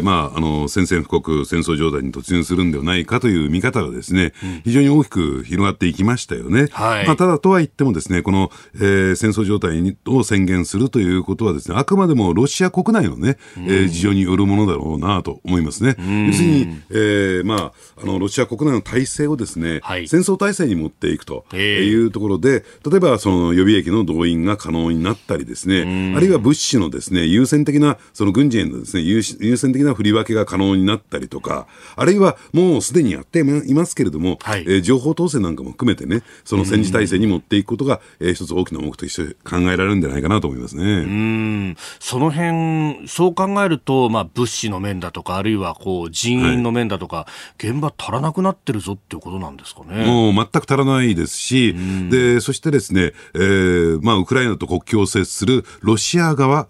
ー、まああの宣戦布告戦争状態に突入するんではないかという見方がですね、うん、非常に大きく広がっていきましたよね。はい、まあただとは言ってもですねこの、えー、戦争状態を宣言するということはですねあくまでもロシア国内のね、うん、えー、事情によるものだろうなと思いますね。うん、要するに、えー、まああののロシア国内の体制をですね、はい、戦争体制に持っていくというところで、例えばその予備役の動員が可能になったりですね、あるいは物資のですね優先的なその軍事へのですね優先的な振り分けが可能になったりとか、あるいはもうすでにやっていますけれども、はい、えー、情報統制なんかも含めてね、その戦時体制に持っていくことが、えー、一つ大きな目的として考えられるんじゃないかなと思いますね。うん。その辺そう考えると、まあ、物資の面だとか、あるいはこう人員の面だとか、はい、現場足らなくなってるぞっていうことなんですかね。もう全く足らないですし、でそしてですね、えーまあ、ウクライナと国境を接するロシア側、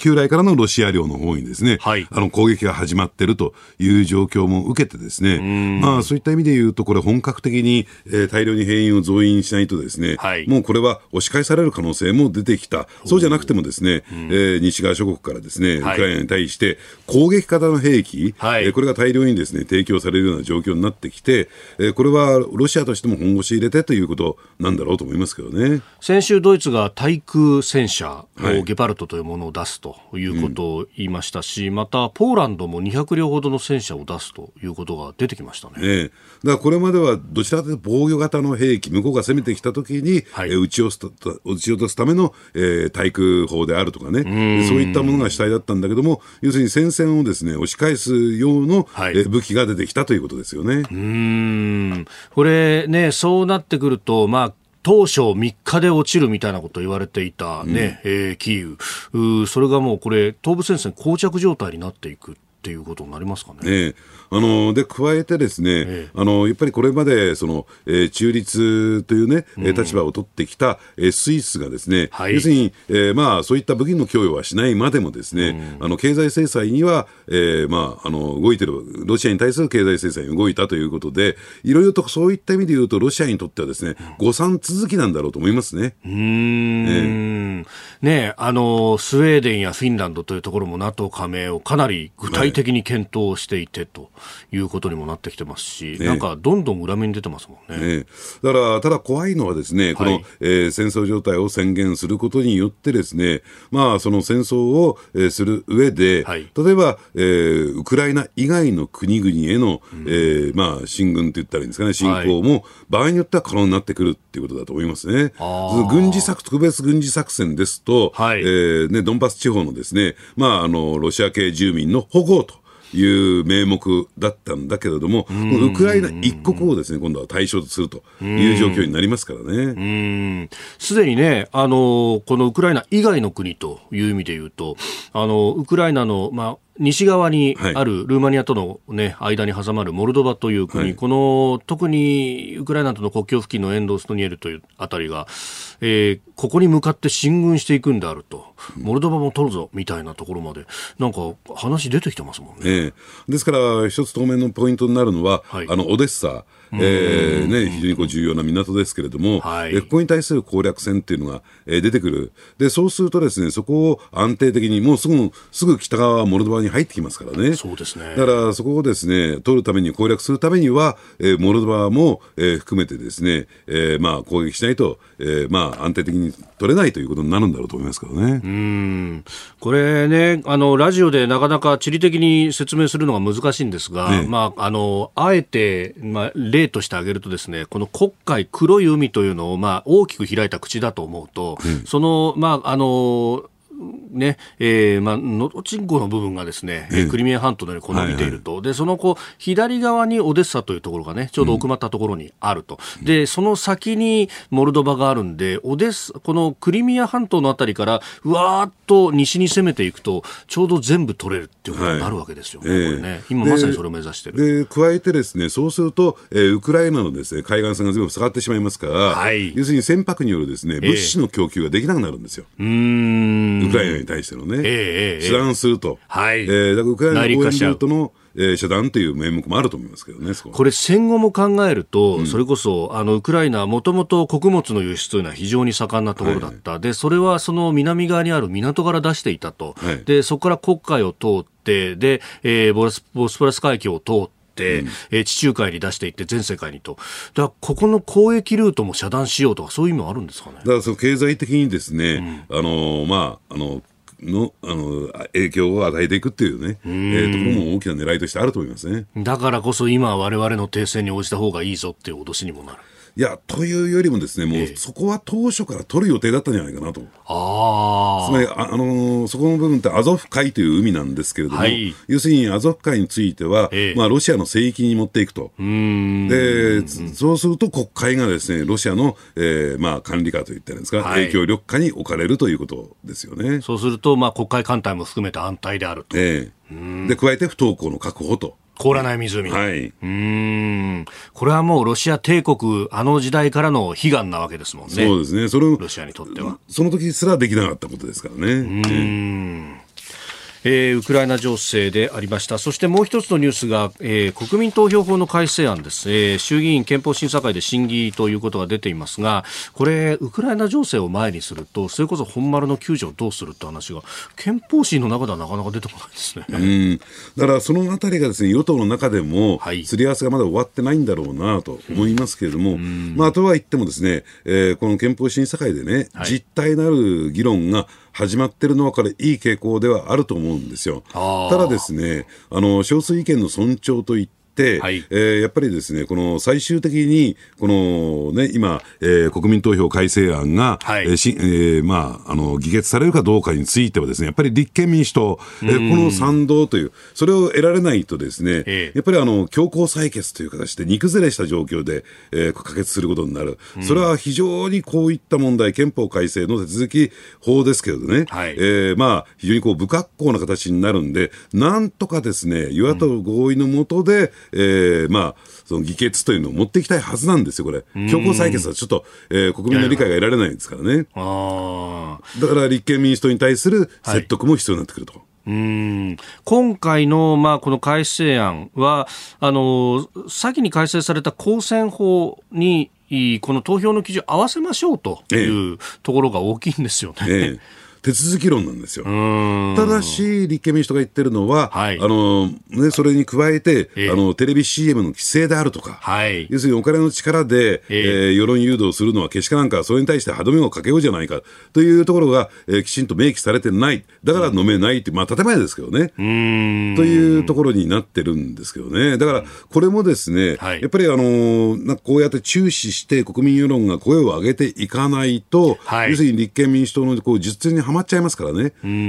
旧来からのロシア領の方にですね、はい、あの攻撃が始まっているという状況も受けてですね、まあ、そういった意味で言うと、これ本格的に、えー、大量に兵員を増員しないとですね、はい、もうこれは押し返される可能性も出てきた。そうじゃなくてもですね、うん、えー、西側諸国からですね、ウクライナに対して攻撃型の兵器、はい、えー、これが大量にですね、提供されるような状況になってきて、えー、これはロシアとしても本腰入れてということなんだろうと思いますけどね。先週ドイツが対空戦車をゲパルトというものを出すということを言いましたし、うん、またポーランドも200両ほどの戦車を出すということが出てきましたね。ねだからこれまではどちらかというと防御型の兵器、向こうが攻めてきたときに、はい、えー、撃ち落ち落とすための、えー、対空砲であるとかね、そういったものが主体だったんだけども、要するに戦線をですね押し返す用の、はい、えー、武器が出てきたということですよね。うん。これね、そうなってくると、まあ当初3日で落ちるみたいなことを言われていたね、うん、えー、キーウ。それがもうこれ東部戦線膠着状態になっていくっていうことになりますかね。ねあので加えてですね、ええ、あのやっぱりこれまでその、えー、中立というね、うん、立場を取ってきた、えー、スイスがですね、はい、要するに、えー、まあそういった武器の供与はしないまでもですね、うん、あの経済制裁には、えー、まああの動いてるロシアに対する経済制裁に動いたということで、いろいろとそういった意味で言うとロシアにとってはですね、誤算続きなんだろうと思いますね。うん、ねねあのスウェーデンやフィンランドというところも NATO 加盟をかなり具体的に検討していてということにもなってきてますし、ね、なんかどんどん裏目に出てますもんね。ね。だから、ただ怖いのはですね、この、はい、えー、戦争状態を宣言することによってですね、まあ、その戦争を、えー、する上で、はい、例えば、えー、ウクライナ以外の国々への、うん、えー、まあ、進軍って言ったらいいんですかね、侵攻も、はい、場合によっては可能になってくるっていうことだと思いますね。軍事作、特別軍事作戦ですと、はい、えー、ね、ドンバス地方のですね、まあ、あの、ロシア系住民の保護と、いう名目だったんだけれども、ウクライナ一国をですね今度は対象とするという状況になりますからね。すでにね、あのこのウクライナ以外の国という意味で言うと、あのウクライナの、まあ、西側にあるルーマニアとの、ね、間に挟まるモルドバという国、はい、この特にウクライナとの国境付近のエンドストニエルというあたりが、えー、ここに向かって進軍していくんであると、モルドバも取るぞみたいなところまで、なんか話出てきてますもんね。えー、ですから、一つ当面のポイントになるのは、はい、あのオデッサ、えーね、非常にこう重要な港ですけれども、はい、ここに対する攻略戦っていうのが、えー、出てくる。で、そうするとですね、そこを安定的に、もうすぐ、すぐ北側はモルドバに入ってきますからね。そうですね。だからそこをですね、取るために、攻略するためには、えー、モルドバも、えー、含めてですね、えー、まあ攻撃しないと、えー、まあ安定的に取れないということになるんだろうと思いますけどね。うん。これね、あの、ラジオでなかなか地理的に説明するのが難しいんですが、ね、まあ、あの、あえて、まあ、例として挙げるとですね、この黒海、黒い海というのを、まあ、大きく開いた口だと思うと、うん、その、まあ、あの、ねえーまあ、のどちんこの部分がですね、えー、クリミア半島のようにこう伸びていると、はいはい、でそのこう左側にオデッサというところがねちょうど奥まったところにあると、うん、でその先にモルドバがあるんでオデッサこのクリミア半島のあたりからうわーっと西に攻めていくとちょうど全部取れるっていうことになるわけですよね、はい、ね、えー、今まさにそれを目指してる。で加えてですねそうすると、えー、ウクライナのですね海岸線が全部下がってしまいますから、はい、要するに船舶によるですね物資の供給ができなくなるんですよ、えー、ウクライナに対してのね、えー、遮断すると、はい。えー、だからウクライナの応援ルートのえー、遮断という名目もあると思いますけどね、これ、戦後も考えると、うん、それこそあのウクライナはもともと穀物の輸出というのは非常に盛んなところだった、はい、でそれはその南側にある港から出していたと、はい、でそこから黒海を通って、でえー、ボスボスプラス海峡を通って、うん、えー、地中海に出していって全世界にと。だここの交易ルートも遮断しようとかそういう意味はあるんですかね？だからその経済的にですね、うん、あのまああののあの影響を与えていくっていうね、えー、ところも大きな狙いとしてあると思いますねだからこそ今、われわれの停戦に応じた方がいいぞっていう脅しにもなる。いや、というよりもですね、もうそこは当初から取る予定だったんじゃないかなと。あつまり、あ、あのーそこの部分ってアゾフ海という海なんですけれども、はい要するにアゾフ海については、ええまあ、ロシアの聖域に持っていくと。うん。で、つそうすると国会がですね、ロシアの、えーまあ、管理下といったらいいんですか、はい影響力下に置かれるということですよね。そうすると、まあ、国会艦隊も含めて安泰であると。ええで、加えて不登校の確保と。凍らない湖。はい。うーん。これはもうロシア帝国、あの時代からの悲願なわけですもんね。そうですね。それをロシアにとっては。その時すらできなかったことですからね。えええーウクライナ情勢でありました。そしてもう一つのニュースが、えー国民投票法の改正案です、えー衆議院憲法審査会で審議ということが出ていますが、これ、ウクライナ情勢を前にすると、それこそ本丸の救助をどうするって話が、憲法審の中ではなかなか出てこないですね。うん、だからそのあたりがですね与党の中でもはい。すり合わせがまだ終わってないんだろうなと思いますけれども、まあ、とは言ってもですね、えーこの憲法審査会でね、はい。実態のある議論が始まってるのはこれいい傾向ではあると思うんですよ。ただですね、あの少数意見の尊重といってはい。えーやっぱりですね、この最終的に、このね、今、えー国民投票改正案が、はい。えーしえーまあ、あの、議決されるかどうかについてはですね、やっぱり立憲民主党、えーこの賛同という、それを得られないとですね、ええ。やっぱりあの、強行採決という形で、煮崩れした状況で、えー可決することになる。それは非常にこういった問題、憲法改正の手続き法ですけれどね、はい。えーまあ、非常にこう不格好な形になるんで、なんとかですね、与野党合意のもとで、えーまあ、その議決というのを持っていきたいはずなんですよ、これ。強行採決はちょっと、えー国民の理解が得られないですからね。あーだから立憲民主党に対する説得も必要になってくると。うん今回の、まあ、この改正案は、あの、先に改正された公選法に、いいこの投票の基準を合わせましょうというところが大きいんですよね。ええ手続き論なんですよ。うん。ただし、立憲民主党が言ってるのは、はい。あのね、それに加えて、ええ。あのテレビ CM の規制であるとか、はい。要するにお金の力で、ええ。えー世論誘導するのはけしからんから、それに対して歯止めをかけようじゃないかというところが、えーきちんと明記されてない、だから飲めないって、まあ、建前ですけどね。うん。というところになってるんですけどね。だから、これもですね、はい。やっぱりあのーなんかこうやって注視して国民世論が声を上げていかないと、はい。要するに立憲民主党のこう実践にはまっちゃいますからね。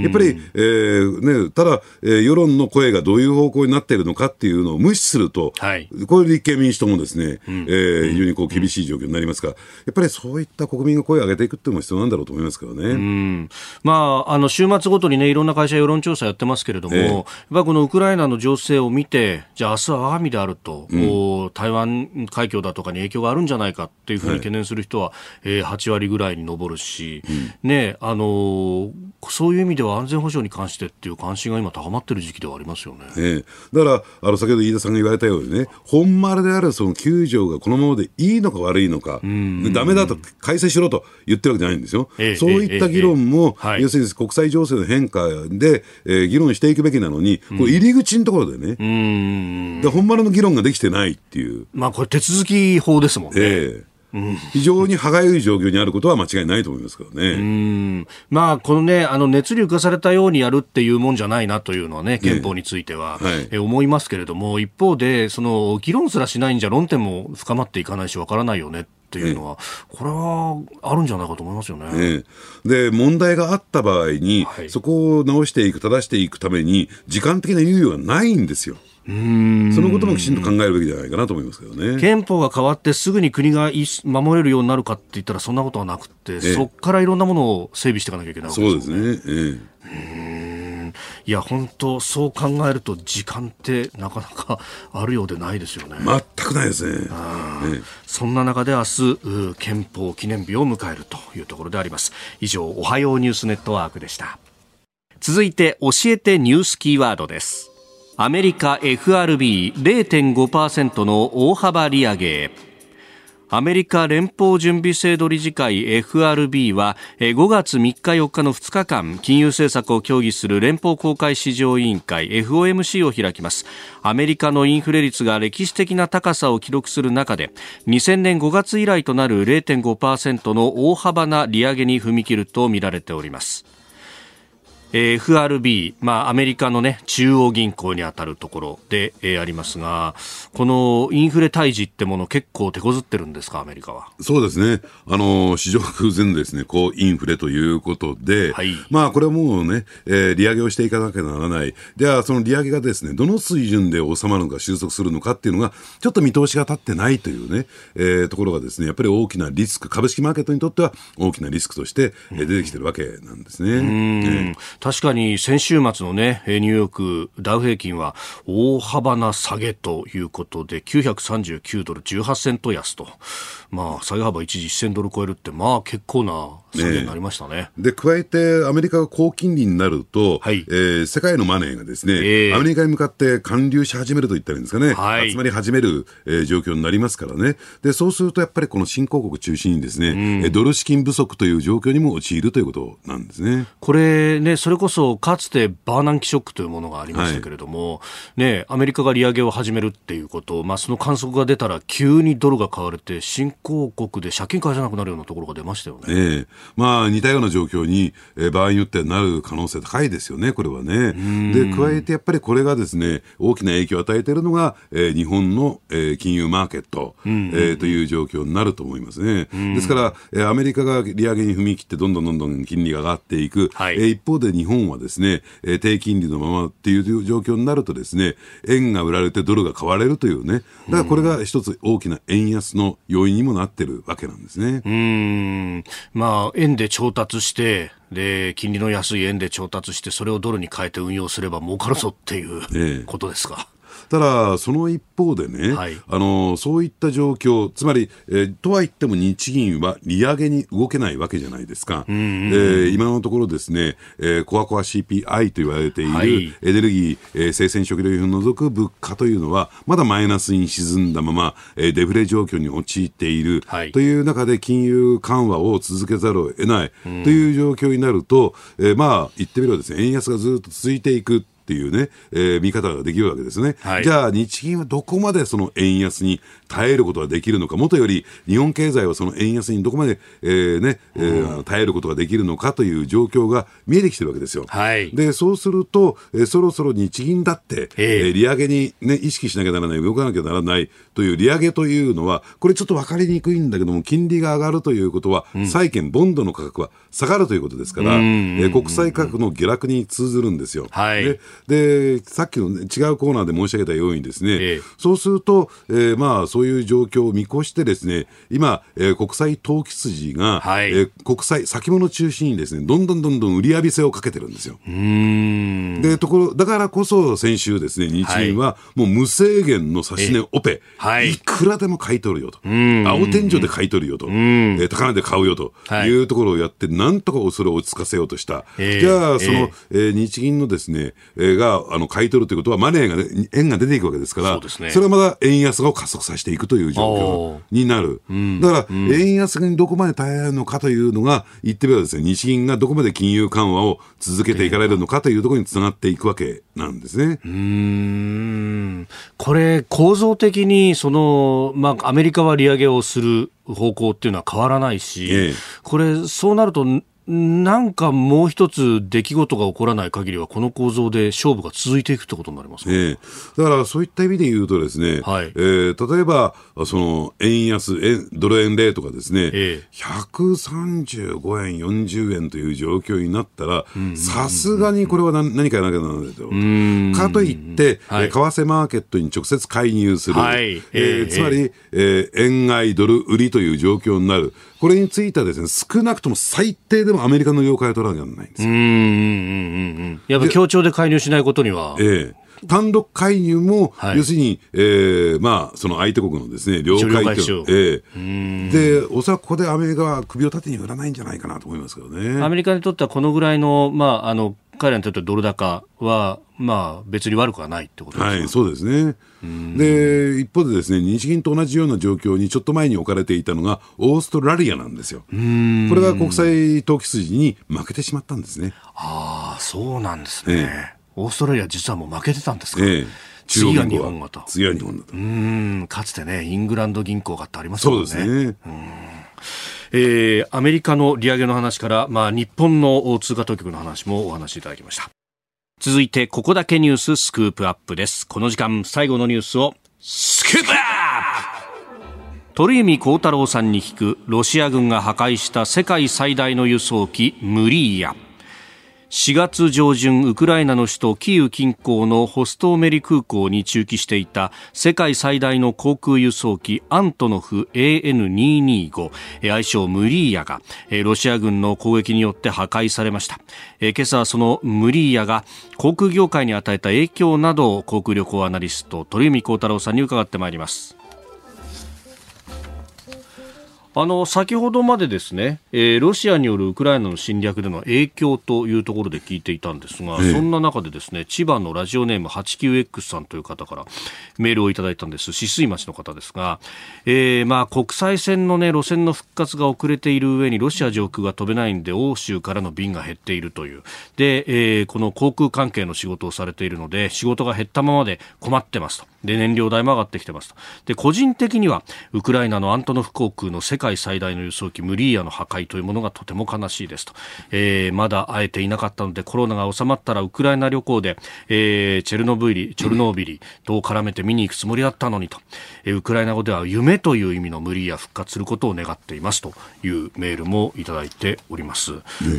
やっぱり、えーね、ただ、えー世論の声がどういう方向になっているのかっていうのを無視すると、はい。これ立憲民主党もですね、えー非常にこう厳しい状況になりますから、やっぱりそういった国民が声を上げていくっていうのも必要なんだろうと思いますけどね。うん。まあ、あの週末ごとにね、いろんな会社、世論調査やってますけれども、ええ。やっぱりこのウクライナの情勢を見て、じゃあ、明日は我が身であると、こう台湾海峡だとかに影響があるんじゃないかっていうふうに懸念する人は、えー8割ぐらいに上るし、ねあのーそういう意味では安全保障に関してっていう関心が今、高まってる時期ではありますよね。ええだから、あの先ほど飯田さんが言われたようにね、本丸であるその9条がこのままでいいのか悪いのか、でダメだと改正しろと言ってるわけじゃないんですよ。ええそういった議論も、要するに国際情勢の変化で、えー議論していくべきなのに、こう入り口のところでね、うんで本丸の議論ができてないっていう。まあ、これ、手続き法ですもんね。ええ非常に歯がゆい状況にあることは間違いないと思いますけどね。うんまあ、このね、あの熱に浮かされたようにやるっていうもんじゃないなというのはね、憲法については、はいえ思いますけれども、一方で、その議論すらしないんじゃ論点も深まっていかないし、わからないよねっていうのは、これはあるんじゃないかと思いますよね。ええで問題があった場合に、はいそこを直していく、正していくために、時間的な猶予がないんですよ。そのこともきちんと考えるべきじゃないかなと思いますけどね。憲法が変わってすぐに国がい守れるようになるかって言ったらそんなことはなくて、えそこからいろんなものを整備していかなきゃいけないわけそうですもんですね。えいや、本当そう考えると時間ってなかなかあるようでないですよね。え全くないですね。ええそんな中で明日、う憲法記念日を迎えるというところであります。以上、おはようニュースネットワークでした。続いて、教えてニュースキーワードです。アメリカ FRB0.5% の大幅利上げ。アメリカ連邦準備制度理事会 FRB は5月3日4日の2日間金融政策を協議する連邦公開市場委員会 FOMC を開きますアメリカのインフレ率が歴史的な高さを記録する中で2000年5月以来となる0.5%の大幅な利上げに踏み切るとみられております、FRB、まあ、アメリカの、ね、中央銀行にあたるところで、えー、ありますが、このインフレ退治ってもの、結構手こずってるんですか、アメリカは？そうですね、あの市場空前ですね、高インフレということで、はい、まあ、これはもうね、えー、利上げをしていかなきゃならない、じゃあ、その利上げがですね、どの水準で収まるのか、収束するのかっていうのが、ちょっと見通しが立ってないというね、えー、ところがですね、やっぱり大きなリスク、株式マーケットにとっては大きなリスクとして出てきてるわけなんですね。ね確かに先週末のね、ニューヨークダウ平均は大幅な下げということで、939ドル18セント安と。まあ、下げ幅一時1000ドル超えるって、まあ結構なになりましたね。ねで、加えてアメリカが高金利になると、はい、えー、世界のマネーがですね、えー、アメリカに向かって還流し始めると言ったらいいんですかね、はい、集まり始める、えー、状況になりますからね。で、そうするとやっぱりこの新興国中心にですね、うん、ドル資金不足という状況にも陥るということなんですね。これね、それこそかつてバーナンキショックというものがありましたけれども、はい、ね、アメリカが利上げを始めるっていうこと、まあその観測が出たら急にドルが買われて、新興国で借金返せなくなるようなところが出ましたよね。えー、まあ似たような状況に、えー、場合によってはなる可能性高いですよね、これはね。で、加えてやっぱりこれがですね、大きな影響を与えているのが、えー、日本の、えー、金融マーケット、えー、という状況になると思いますね。ですから、えー、アメリカが利上げに踏み切ってどんどんどんどん金利が上がっていく、はい、えー、一方で日本はですね、えー、低金利のままっていう状況になるとですね、円が売られてドルが買われるというね、だからこれが一つ大きな円安の要因にもなってるわけなんですね。うん。まあ、円で調達して、で、金利の安い円で調達して、それをドルに変えて運用すれば儲かるぞっていうことですか？ただ、その一方でね、はい、あのそういった状況、つまり、えー、とは言っても日銀は利上げに動けないわけじゃないですか、えー、今のところですね、えー、コアコア CPI と言われている、はい、エネルギー、えー、生鮮食料品を除く物価というのは、まだマイナスに沈んだまま、えー、デフレ状況に陥っている、はい、という中で金融緩和を続けざるを得ない。という状況になると、えー、まあ、言ってみればですね、円安がずっと続いていく。っていうね、えー、見方ができるわけですね、はい、じゃあ、日銀はどこまでその円安に耐えることができるのか、もとより日本経済はその円安にどこまで、えーねえー、耐えることができるのかという状況が見えてきてるわけですよ。はい、でそうすると、えー、そろそろ日銀だって、えー、利上げに、ね、意識しなきゃならない、動かなきゃならないという利上げというのは、これちょっと分かりにくいんだけども、金利が上がるということは、うん、債券、ボンドの価格は下がるということですから、えー、国債価格の下落に通ずるんですよ。はい、ででさっきの、ね、違うコーナーで申し上げたようにですね、えー、そうすると、えー、まあそういう状況を見越してですね、今、えー、国際投機筋が、はい、えー、国際先物中心にですね、どんどんどんどん売り浴びせをかけてるんですよ。でところだからこそ先週ですね、日銀はもう無制限の指値オペ、はい、いくらでも買い取るよと、青天井で買い取るよと、えー、高値で買うよとい。うところをやって、なんとかそれを落ち着かせようとした。じゃあ、その、えー、日銀のですね、えー、があの買い取るということは、マネーが、ね、円が出ていくわけですから、そ、ね,、れはまだ円安を加速させていくという状況になる。だから、円安にどこまで耐えられるのかというのが、言ってみればですね、日銀がどこまで金融緩和を続けていかれるのかというところにつながっていくわけなんですね。うん。これ、構造的に、その、まあ、アメリカは利上げをする方向っていうのは変わらないし、ええ、これ、そうなると、なんかもう一つ出来事が起こらない限りは、この構造で勝負が続いていくってことになります、ね、だからそういった意味で言うとですね、はい、えー、例えば、その円安円、ドル円レートがですね、ええ、135円、40円という状況になったら、さすがにこれは何何かやらなきゃならないと。かといって、はい、為替マーケットに直接介入する、はい。えー、つまり、えー、円買いドル売りという状況になる。これについてはですね、少なくとも最低でもアメリカの了解を取らなきゃならないんですよ。うんうんうんうん。やっぱ協調で介入しないことには。ええ単独介入も、はい、要するに、えー、まあ、その相手国のですね、了解と、えー、で、おそらくここでアメリカは首を縦に振らないんじゃないかなと思いますけどね。アメリカにとってはこのぐらいの、まあ、あの、彼らにとってドル高は、まあ、別に悪くはないってことですか、はい、そうですね。で、一方でですね、日銀と同じような状況にちょっと前に置かれていたのが、オーストラリアなんですよ。これが国際投機筋に負けてしまったんですね。ああ、そうなんですね、ええ。オーストラリア実はもう負けてたんですか、ええ次が日本がと。次は日本だと。うん、かつてね、イングランド銀行がってありますもんね。そうですね。えー、アメリカの利上げの話から、まあ、日本の通貨当局の話もお話しいただきました。続いてここだけニューススクープアップです。この時間最後のニュースをスクープアップ!鳥海高太郎さんに聞くロシア軍が破壊した世界最大の輸送機ムリーヤ。4月上旬ウクライナの首都キーウ近郊のホストーメリ空港に駐機していた世界最大の航空輸送機アントノフ AN225 愛称ムリーヤがロシア軍の攻撃によって破壊されました。今朝そのムリーヤが航空業界に与えた影響などを航空旅行アナリスト鳥海幸太郎さんに伺ってまいります。あの先ほどまでですね、えー、ロシアによるウクライナの侵略での影響というところで聞いていたんですが、ええ、そんな中でですね千葉のラジオネーム 89X さんという方からメールをいただいたんです。止水町の方ですが、えー、まあ国際線の、ね、路線の復活が遅れている上にロシア上空が飛べないんで欧州からの便が減っているという。で、えー、この航空関係の仕事をされているので仕事が減ったままで困ってますとで燃料代も上がってきてますと。で個人的にはウクライナのアントノフ航空の世界界最大の輸送機ムリーヤの破壊というものがとても悲しいですと、えー、まだ会えていなかったのでコロナが収まったらウクライナ旅行で、えー、チェルノブイリチョルノービリと絡めて見に行くつもりだったのにと、えー、ウクライナ語では夢という意味のムリーヤ復活することを願っていますというメールもいただいております、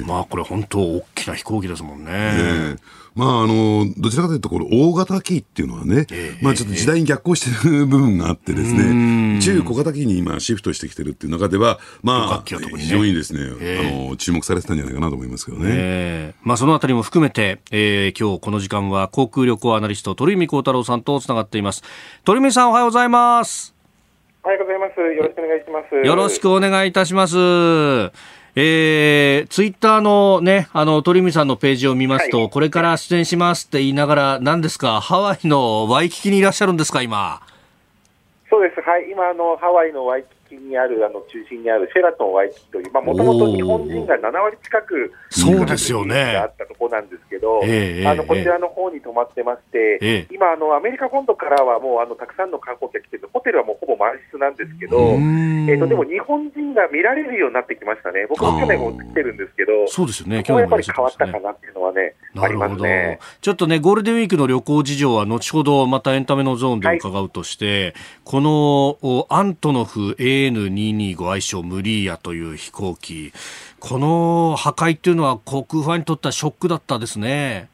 まあこれ本当大きな飛行機ですもんね。まあ、あの、どちらかというと、この大型機っていうのはね、えー、まあちょっと時代に逆行してる部分があってですね、中小型機に今シフトしてきてるっていう中では、まあ、非常にですね、えー、あの、注目されてたんじゃないかなと思いますけどね。えー、まあそのあたりも含めて、えー、今日この時間は航空旅行アナリスト、鳥海幸太郎さんとつながっています。鳥海さんおはようございます。おはようございます。よろしくお願いします。よろしくお願いいたします。えー、ツイッターのね、あの、鳥海さんのページを見ますと、はい、これから出演しますって言いながら、何ですか、ハワイのワイキキにいらっしゃるんですか、今？そうです。はい。今、あの、ハワイのワイキキにある、あの、中心にあるシェラトンワイキキという、まあ、もともと日本人が7割近く、そうですよね。あったところなんですけど、えー、あの、こちらの方に泊まってまして、えー、今、あの、アメリカ本土からはもう、あの、たくさんの観光客来てて、ホテルはもうほぼ満室なんですけど、えっ、ー、と、でも日本人が見られるようになってきましたね。僕も去年も来てるんですけど、そうですよね。今日やっぱり変わったかなっていうのはね、ありますね。ちょっとね、ゴールデンウィークの旅行事情は後ほどまたエンタメのゾーンで伺うとして、はい、このアントノフ N225 愛称ムリーヤという飛行機、この破壊っていうのは航空ファンにとってはショックだったですね。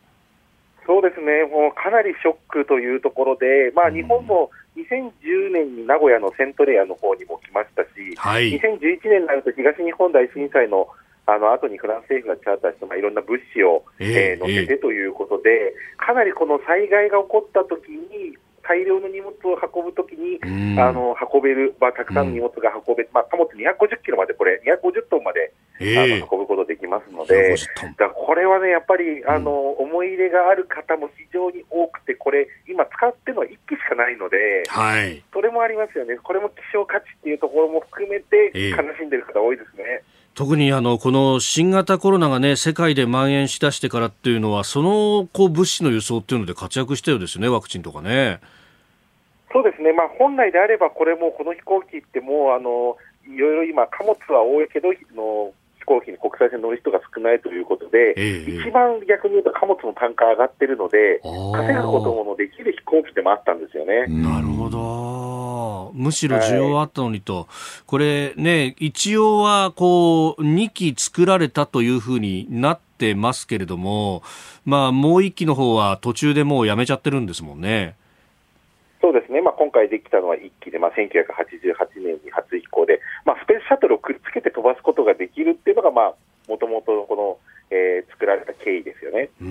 そうですね、もうかなりショックというところで、まあ、日本も2010年に名古屋のセントレアの方にも来ましたし、はい、2011年になると東日本大震災のあの後にフランス政府がチャーターして、まあ、いろんな物資を、えー、乗せてということで、かなりこの災害が起こったときに、大量の荷物を運ぶときに、あのべる、まあ、たくさんの荷物が運べ、まあ、貨物250キロまで、これ、250トンまで、あの運ぶことできますので、だこれはね、やっぱりあの、思い入れがある方も非常に多くて、これ、今使ってるのは1機しかないので、はい、それもありますよね、これも希少価値っていうところも含めて、悲しんでる方多いですね。特にあのこの新型コロナが、ね、世界で蔓延しだしてからっていうのは、そのこう物資の輸送っていうので活躍したようですね、ワクチンとかね。そうですね、まあ、本来であれば、これもこの飛行機ってもうあのいろいろ今、貨物は多いけどの飛行機に国際線乗る人が少ないということで、えー、一番逆に言うと貨物の単価上がってるので、稼ぐこともできる飛行機でもあったんですよね。なるほど。むしろ需要あったのにと、はい、これね、一応はこう、2機作られたというふうになってますけれども、まあ、もう1機の方は途中でもうやめちゃってるんですもんね。そうですね、まあ、今回できたのは1機で、まあ、1988年に初飛行で、まあ、スペースシャトルをくっつけて飛ばすことができるっていうのが、もともとこの、えー、作られた経緯ですよね。う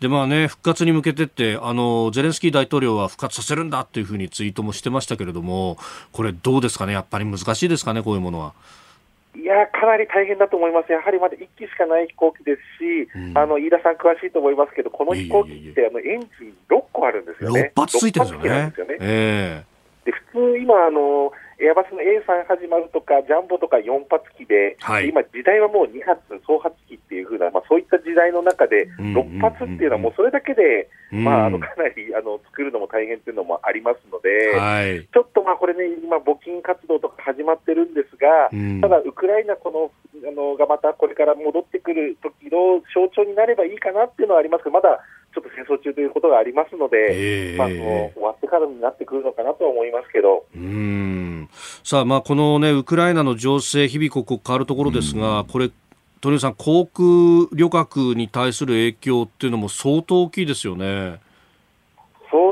でまあね、復活に向けてってあの、ゼレンスキー大統領は復活させるんだっていうふうにツイートもしてましたけれども、これ、どうですかね、やっぱり難しいですかね、こういうものは。いやかなり大変だと思います、やはりまだ1機しかない飛行機ですし、うん、あの飯田さん、詳しいと思いますけど、この飛行機ってあのエンジン6個あるんですよね、6発ついてるんですよね。よね。えー、で普通、今あの、エアバスの A3 始まるとか、ジャンボとか4発機で、はい、今、時代はもう2発、総発機っていうふうな、まあ、そういった時代の中で、6発っていうのはもうそれだけで、まあ、あのかなりあの作るのも大変っていうのもありますので、はい、ちょっとまあこれね、今、募金活動とか始まってるんですが、ただ、ウクライナこのあのがまたこれから戻ってくる時の象徴になればいいかなっていうのはありますけど、まだちょっと戦争中ということがありますので、えー、まあ、その終わってからになってくるのかなとは思いますけど。うんさあ、まあ、この、ね、ウクライナの情勢、日々刻々変わるところですが、これ、鳥生さん、航空旅客に対する影響っていうのも相当大きいですよね。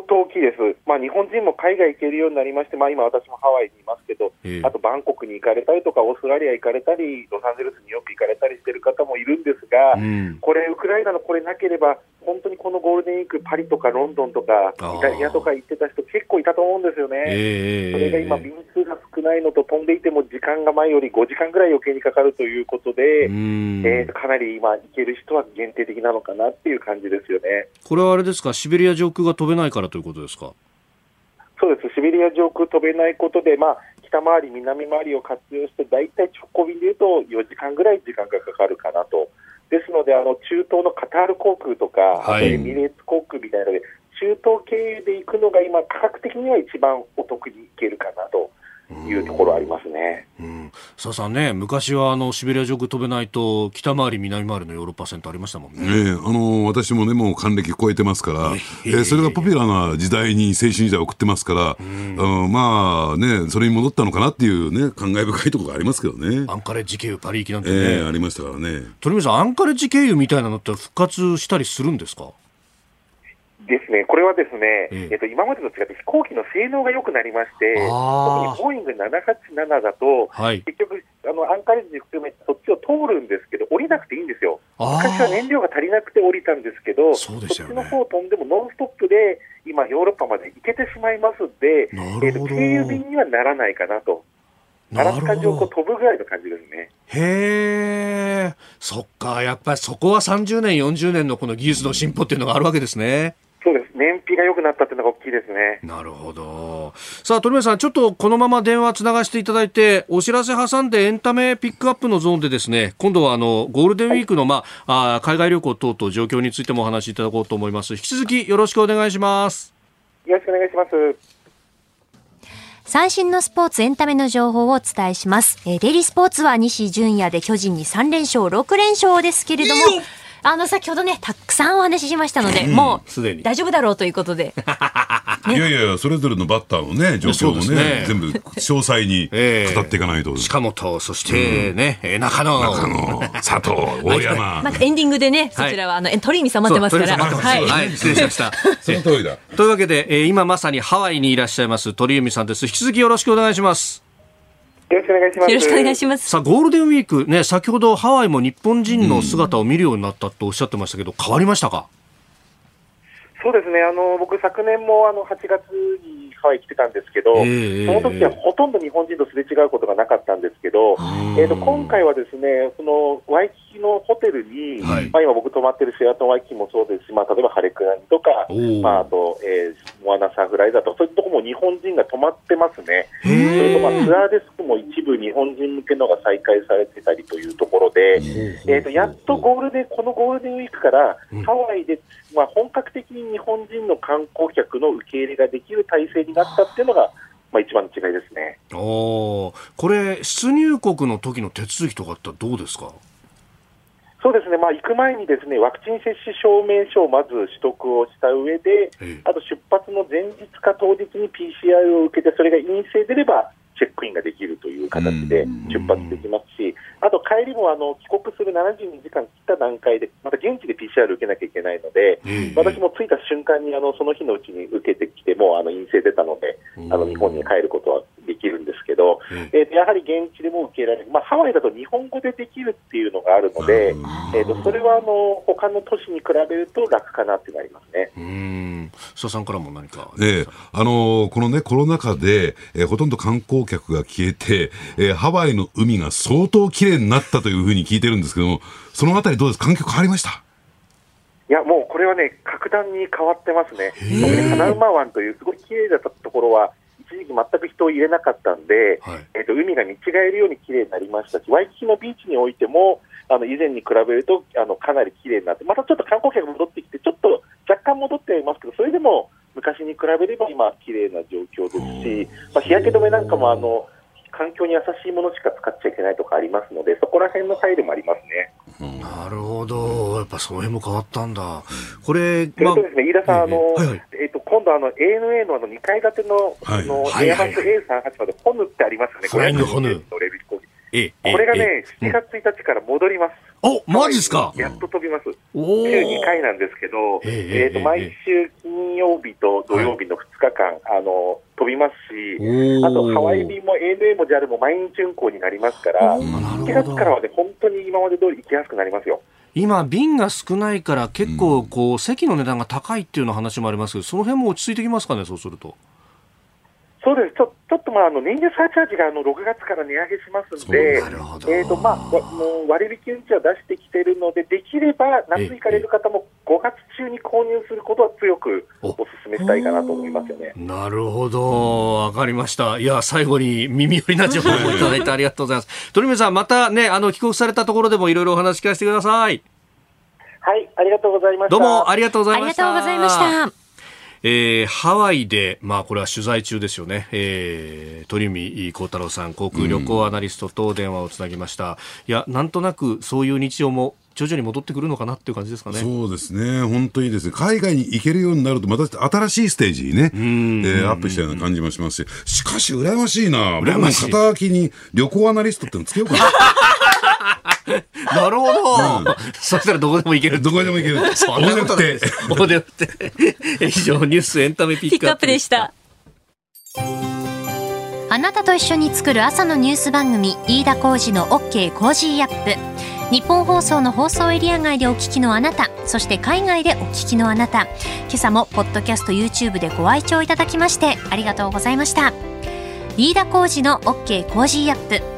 相当大きいです、まあ、日本人も海外行けるようになりまして、まあ、今、私もハワイにいますけど、えー、あとバンコクに行かれたりとか、オーストラリア行かれたり、ロサンゼルスによく行かれたりしてる方もいるんですが、うん、これ、ウクライナのこれなければ、本当にこのゴールデンウィーク、パリとかロンドンとか、イタリアとか行ってた人、結構いたと思うんですよね、えー、それが今、便数が少ないのと、飛んでいても時間が前より5時間ぐらい余計にかかるということで、えー、かなり今、行ける人は限定的なのかなっていう感じですよね。これはあれですか、シベリア上空が飛べないからということですか？そうです、シベリア上空飛べないことで、まあ、北回り、南回りを活用して、大体直行便でいうと4時間ぐらい時間がかかるかなと。ですので、あの中東のカタール航空とか、はい、エミレーツ航空みたいなので、中東経由で行くのが今、価格的には一番お得に行けるかなと。いうところありますね。うん、さあさんね、昔はあのシベリア上空飛べないと北回り南回りのヨーロッパ線とありましたもんね。ねあの私もねもう還暦超えてますから、えー、それがポピュラーな時代に青春時代を送ってますから、うん、あまあねそれに戻ったのかなっていうね感慨深いところがありますけどね。アンカレッジ経由パリ行きなんてね、えー、ありましたからね。鳥海さんアンカレッジ経由みたいなのって復活したりするんですか？ですね、これはですね、ええっと、今までと違って飛行機の性能が良くなりまして、特にボーイング787だと、はい、結局、あのアンカレッジ含めてそっちを通るんですけど、降りなくていいんですよ。昔は燃料が足りなくて降りたんですけど、そ、ね、っちの方飛んでもノンストップで、今、ヨーロッパまで行けてしまいますんで、えー、と経由便にはならないかなと。アラスカ上空飛ぶぐらいの感じですね。へえ、そっか、やっぱりそこは30年、40年のこの技術の進歩っていうのがあるわけですね。そうです。燃費が良くなったっていうのが大きいですね。なるほど。さあ、鳥宮さん、ちょっとこのまま電話つながしていただいて、お知らせ挟んでエンタメピックアップのゾーンでですね、今度はあの、ゴールデンウィークの、まあ、あ海外旅行等々状況についてもお話しいただこうと思います。引き続きよろしくお願いします。よろしくお願いします。最新のスポーツエンタメの情報をお伝えします。えー、デイリースポーツは西純也で巨人に3連勝、6連勝ですけれども、あの、先ほどね、たくさんお話ししましたので、うん、もう、大丈夫だろうということで。(laughs) ね、いやいや、それぞれのバッターのね、状況もね、ね全部詳細に語っていかないと。えー、近本、そしてね、うん、中野、中野、佐藤、(laughs) 大山。またエンディングでね、そちらは、あの、鳥海さん待ってますから。はい、はい、失礼しました。(laughs) その通りだ。というわけで、えー、今まさにハワイにいらっしゃいます鳥海さんです。引き続きよろしくお願いします。よろしくお願いします。よろしくお願いします。さあ、ゴールデンウィーク、ね、先ほどハワイも日本人の姿を見るようになったとおっしゃってましたけど、変わりましたか？そうですね、あの僕、昨年もあの8月にハワイ来てたんですけど、えー、その時はほとんど日本人とすれ違うことがなかったんですけど、えーと、今回はですねそのワイキキのホテルに、はい、まあ、今、僕泊まってるシェアトンワイキキもそうですし、まあ、例えばハレクラニとか、まあ、あと、えー、モアナサーフライだと、そういうところも日本人が泊まってますね、それと、まあ、ツアーデスクも一部日本人向けのが再開されてたりというところで、えーと、やっとゴールデンこのゴールデンウィークから、ハワイで、まあ、本格的に日本人の観光客の受け入れができる体制になったっていうのが、まあ、一番の違いですね。おこれ、出入国の時の手続きとかってどうですか？そうですね、まあ、行く前にですねワクチン接種証明書をまず取得をした上で、あと出発の前日か当日に PCR を受けて、それが陰性出れば、チェックインができるという形で出発できますし、あと帰りもあの帰国する72時間切った段階で、また現地で PCR 受けなきゃいけないので、私も着いた瞬間にあのその日のうちに受けてきて、もあの陰性出たので、あの日本に帰ることはど、えー、やはり現地でも受けられる、まあ、ハワイだと日本語でできるっていうのがあるので、えーと、それはあの他の都市に比べると楽かなってなりますね。うん。須田さんからも何か、えー、あのこのねコロナ禍で、えー、ほとんど観光客が消えて、えー、ハワイの海が相当綺麗になったというふうに聞いてるんですけども、そのあたりどうです？か、環境変わりました？いや、もうこれはね、格段に変わってますね。花馬湾というすごい綺麗だったところは、時期全く人を入れなかったんで、はい、えーと、海が見違えるように綺麗になりましたし、ワイキキのビーチにおいても、あの以前に比べるとあのかなり綺麗になって、またちょっと観光客が戻ってきて、ちょっと若干戻ってはいますけど、それでも昔に比べれば今、綺麗な状況ですし、まあ、日焼け止めなんかもあの環境に優しいものしか使っちゃいけないとかありますので、そこら辺の配慮もありますね。なるほど、やっぱその辺も変わったんだ。これ、まあ、そうですね、飯田さん、あの、えっ、ー、と、今度あの ANA のあの2階建ての、はい、のエアバス A38 までホヌってありますよね。フライングホヌ。ええ、これがね、7月1日から戻ります。お、マジっすか？やっと飛びます。週2回なんですけど、えっ、ー、と、毎週金曜日と土曜日の2日間、はい、あの、飛びますし、あとハワイ便も ANA も JAL も毎日運航になりますから、7月からはね、本当に今まで通り行きやすくなりますよ。今、便が少ないから結構こう、席の値段が高いっていうの話もありますけど、その辺も落ち着いてきますかね、そうすると。そうですちょちょっとまああの燃油サーチャージがあの6月から値上げしますので、えーとまあ、もう割引運賃は出してきているので、できれば夏行かれる方も5月中に購入することは強くお勧めしたいかなと思いますよねなるほど、わかりました。いや、最後に耳寄りな情報をいただいてありがとうございます。(laughs) 鳥海さん、またね、あの帰国されたところでもいろいろお話聞かせてください。はい、ありがとうございました。どうもありがとうございました。ありがとうございました。えー、ハワイで、まあ、これは取材中ですよね、えー、鳥海幸太郎さん、航空旅行アナリストと電話をつなぎました、うん、いや、なんとなくそういう日常も徐々に戻ってくるのかなっていう感じですかね。そうですね。本当にですね。海外に行けるようになると、また新しいステージにね、えー、アップしたような感じもしますし、しかし、羨ましいな。羨ましい。肩書きに旅行アナリストってのつけようかな。(laughs) なるほど、うん、そしたらどこでも行けるどこでも行ける。そんなことない。おで。って。以上ニュースエンタメピックアップでした。あなたと一緒に作る朝のニュース番組飯田浩司の OK コージーアップ。日本放送の放送エリア外でお聞きのあなたそして海外でお聞きのあなた。今朝もポッドキャスト YouTube でご愛聴いただきましてありがとうございました。飯田浩司の OK コージーアップ